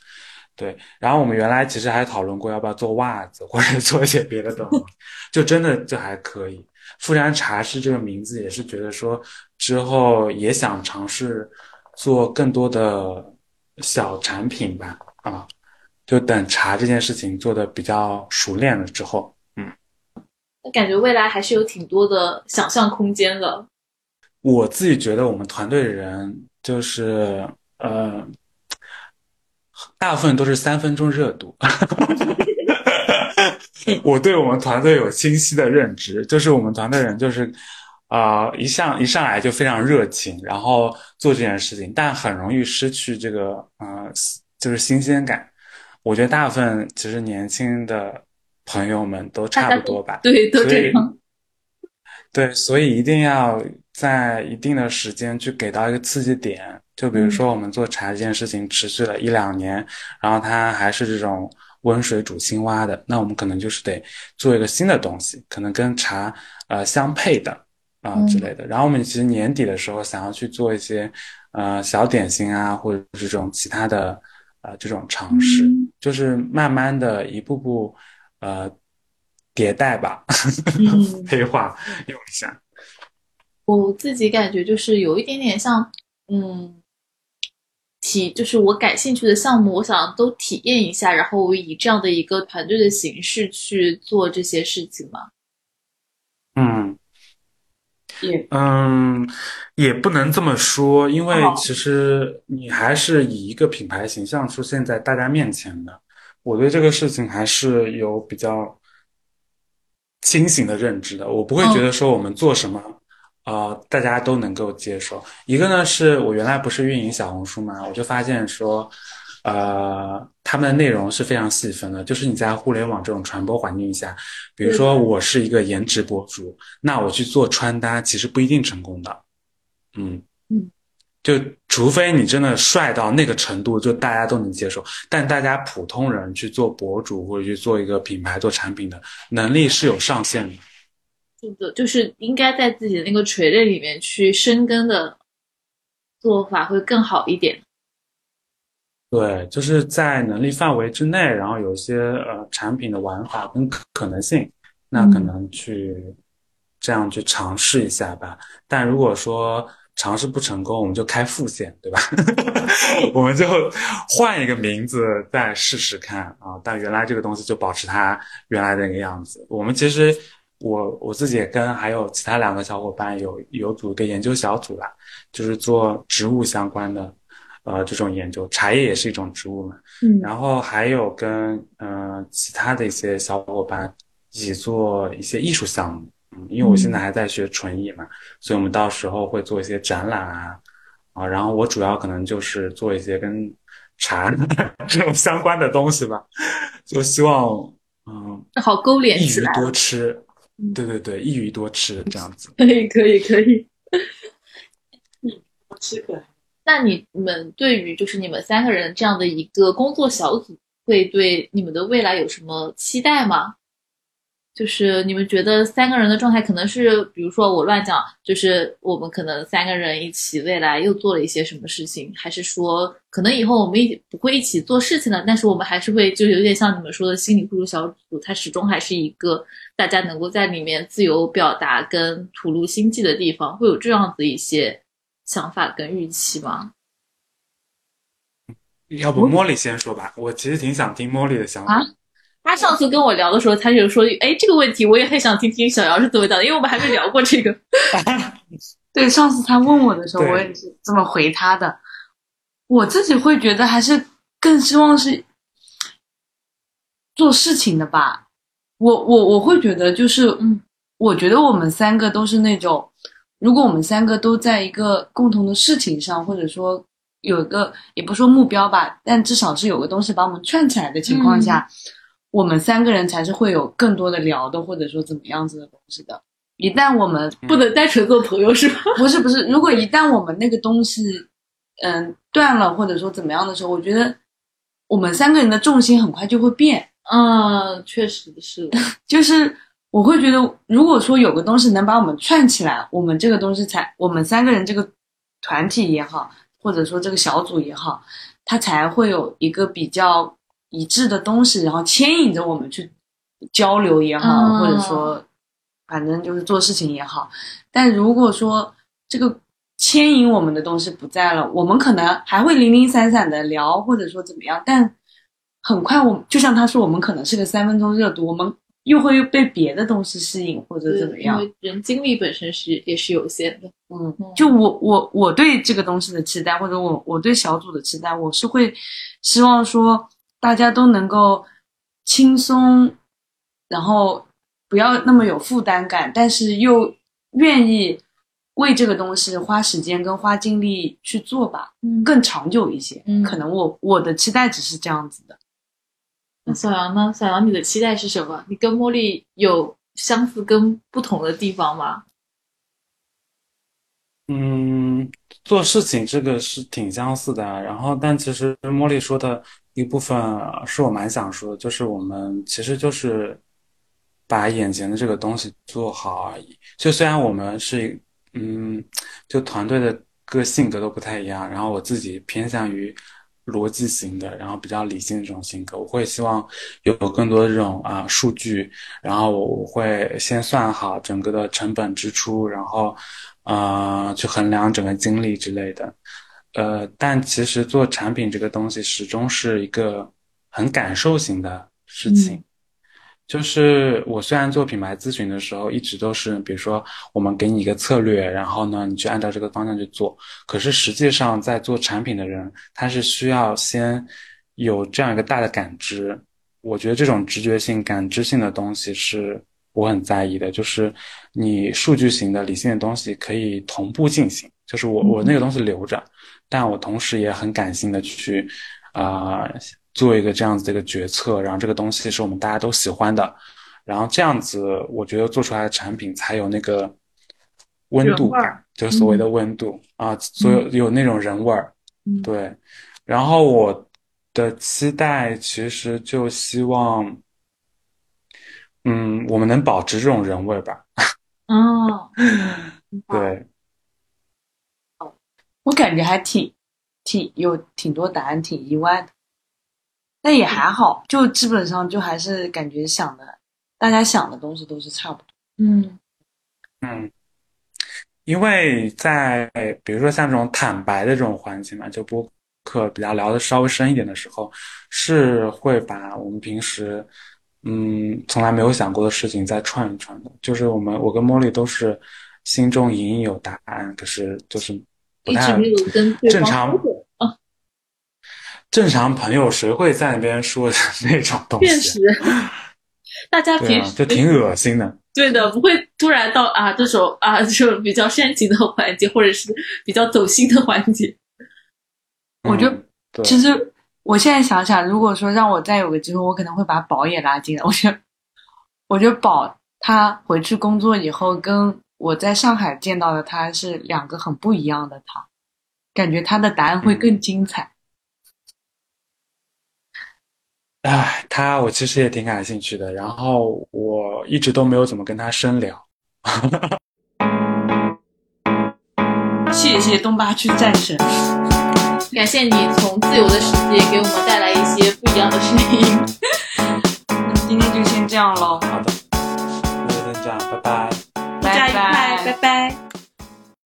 Speaker 2: 对，然后我们原来其实还讨论过要不要做袜子或者做一些别的东西，*laughs* 就真的就还可以。富山茶室这个名字也是觉得说之后也想尝试做更多的小产品吧，啊，就等茶这件事情做的比较熟练了之后，嗯，
Speaker 3: 那感觉未来还是有挺多的想象空间的。
Speaker 2: 我自己觉得我们团队的人就是呃，大部分都是三分钟热度。*laughs* 我对我们团队有清晰的认知，就是我们团队人就是啊，一上一上来就非常热情，然后做这件事情，但很容易失去这个呃，就是新鲜感。我觉得大部分其实年轻的朋友们都差不多吧，
Speaker 3: 对，都这样。
Speaker 2: 对，所以一定要在一定的时间去给到一个刺激点。就比如说我们做茶这件事情持续了一两年，然后它还是这种温水煮青蛙的，那我们可能就是得做一个新的东西，可能跟茶呃相配的啊之类的。然后我们其实年底的时候想要去做一些呃小点心啊，或者是这种其他的。呃，这种尝试就是慢慢的一步步，呃，迭代吧，*laughs* 黑化用一下。
Speaker 3: 我自己感觉就是有一点点像，嗯，体就是我感兴趣的项目，我想都体验一下，然后以这样的一个团队的形式去做这些事情嘛。
Speaker 2: 嗯。嗯，也不能这么说，因为其实你还是以一个品牌形象出现在大家面前的。我对这个事情还是有比较清醒的认知的，我不会觉得说我们做什么，呃，大家都能够接受。一个呢，是我原来不是运营小红书嘛，我就发现说。呃，他们的内容是非常细分的，就是你在互联网这种传播环境下，比如说我是一个颜值博主，那我去做穿搭其实不一定成功的，嗯嗯，就除非你真的帅到那个程度，就大家都能接受，但大家普通人去做博主或者去做一个品牌做产品的能力是有上限的，
Speaker 3: 是的，就是应该在自己的那个垂类里面去深耕的做法会更好一点。
Speaker 2: 对，就是在能力范围之内，然后有一些呃产品的玩法跟可能性，那可能去这样去尝试一下吧。但如果说尝试不成功，我们就开副线，对吧？*laughs* 我们就换一个名字再试试看啊。但原来这个东西就保持它原来那个样子。我们其实我我自己也跟还有其他两个小伙伴有有组一个研究小组啦，就是做植物相关的。呃，这种研究，茶叶也是一种植物嘛。嗯，然后还有跟呃其他的一些小伙伴一起做一些艺术项目。嗯，因为我现在还在学纯艺嘛，所以我们到时候会做一些展览啊，啊，然后我主要可能就是做一些跟茶 *laughs* 这种相关的东西吧，就希望嗯，
Speaker 3: 好勾连起
Speaker 2: 来，一鱼多吃。对对对，一鱼多吃这样子。
Speaker 3: 可以可以可以。*laughs*
Speaker 1: 多吃可。
Speaker 3: 那你们对于就是你们三个人这样的一个工作小组，会对你们的未来有什么期待吗？就是你们觉得三个人的状态可能是，比如说我乱讲，就是我们可能三个人一起未来又做了一些什么事情，还是说可能以后我们一不会一起做事情了，但是我们还是会就有点像你们说的心理互助小组，它始终还是一个大家能够在里面自由表达跟吐露心迹的地方，会有这样子一些。想法跟预期吗？
Speaker 2: 要不茉莉先说吧，我其实挺想听茉莉的想法。
Speaker 3: 他上次跟我聊的时候，他就说：“哎，这个问题我也很想听听小姚是怎么讲的，因为我们还没聊过这个。*laughs* ”
Speaker 1: *laughs* 对，上次他问我的时候，我也是这么回他的。我自己会觉得还是更希望是做事情的吧。我我我会觉得就是，嗯，我觉得我们三个都是那种。如果我们三个都在一个共同的事情上，或者说有一个也不说目标吧，但至少是有个东西把我们串起来的情况下，我们三个人才是会有更多的聊的，或者说怎么样子的东西的。一旦我们
Speaker 3: 不能单纯做朋友是吧？*laughs*
Speaker 1: 不是不是，如果一旦我们那个东西嗯断了，或者说怎么样的时候，我觉得我们三个人的重心很快就会变。
Speaker 3: 嗯，确实是，*laughs*
Speaker 1: 就是。我会觉得，如果说有个东西能把我们串起来，我们这个东西才，我们三个人这个团体也好，或者说这个小组也好，它才会有一个比较一致的东西，然后牵引着我们去交流也好，或者说反正就是做事情也好。但如果说这个牵引我们的东西不在了，我们可能还会零零散散的聊，或者说怎么样，但很快我就像他说，我们可能是个三分钟热度，我们又会被别的东西吸引或者怎么样。
Speaker 3: 因为人精力本身是也是有限的。
Speaker 1: 嗯，就我我我对这个东西的期待，或者我我对小组的期待，我是会希望说大家都能够轻松，然后不要那么有负担感，但是又愿意为这个东西花时间跟花精力去做吧，
Speaker 3: 嗯
Speaker 1: 更长久一些。
Speaker 3: 嗯
Speaker 1: 可能我我的期待只是这样子的。
Speaker 3: 小杨呢？小杨，你的期待是什么？你跟茉莉有相似跟不同的地方吗？
Speaker 2: 嗯，做事情这个是挺相似的，然后但其实茉莉说的一部分是我蛮想说的，就是我们其实就是把眼前的这个东西做好而已。就虽然我们是嗯，就团队的个性格都不太一样，然后我自己偏向于逻辑型的，然后比较理性的这种性格，我会希望有更多的这种啊数据，然后我会先算好整个的成本支出，然后。呃，去衡量整个精力之类的，呃，但其实做产品这个东西始终是一个很感受型的事情。就是我虽然做品牌咨询的时候，一直都是，比如说我们给你一个策略，然后呢，你去按照这个方向去做。可是实际上，在做产品的人，他是需要先有这样一个大的感知。我觉得这种直觉性、感知性的东西是我很在意的，就是你数据型的、理性的东西可以同步进行，就是我我那个东西留着，但我同时也很感性的去啊、呃做一个这样子的一个决策，然后这个东西是我们大家都喜欢的，然后这样子我觉得做出来的产品才有那个温度就是所谓的温度啊，所有有那种人味儿，
Speaker 3: 嗯。
Speaker 2: 对。然后我的期待其实就希望，嗯，我们能保持这种人味儿吧。*laughs*
Speaker 3: 哦，
Speaker 2: 对，
Speaker 1: 我感觉还挺挺有挺多答案，挺意外的，但也还好，就基本上就还是感觉想的，大家想的东西都是差不多。
Speaker 3: 嗯
Speaker 2: 嗯，因为在比如说像这种坦白的这种环境嘛，就播客比较聊的稍微深一点的时候，是会把我们平时嗯从来没有想过的事情再串一串的。就是我们我跟茉莉都是心中隐隐有答案，可是就是不太
Speaker 3: 一直没有跟对方
Speaker 2: 正常正常朋友谁会在那边说那种东
Speaker 3: 确
Speaker 2: 西？
Speaker 3: 实，大家平时
Speaker 2: 就挺恶心的。
Speaker 3: 对的，不会突然到啊这种啊这种比较煽情的环节，或者是比较走心的环节。*laughs*
Speaker 1: 我觉得
Speaker 2: 嗯
Speaker 1: 其实我现在想想，如果说让我再有个机会，我可能会把宝也拉进来。*laughs* 我觉得，我觉得宝他回去工作以后，跟我在上海见到的他是两个很不一样的他，感觉他的答案会更精彩。
Speaker 2: 唉，他我其实也挺感兴趣的，然后我一直都没有怎么跟他深聊。*laughs*
Speaker 1: 谢谢东八区战神，
Speaker 3: 感谢你从自由的世界给我们带来一些不一样的声音。*laughs*
Speaker 1: 今天就先这样喽，
Speaker 2: 好的，那就先这样，拜拜。
Speaker 1: 拜
Speaker 3: 大家愉快，
Speaker 1: 拜
Speaker 3: 拜拜。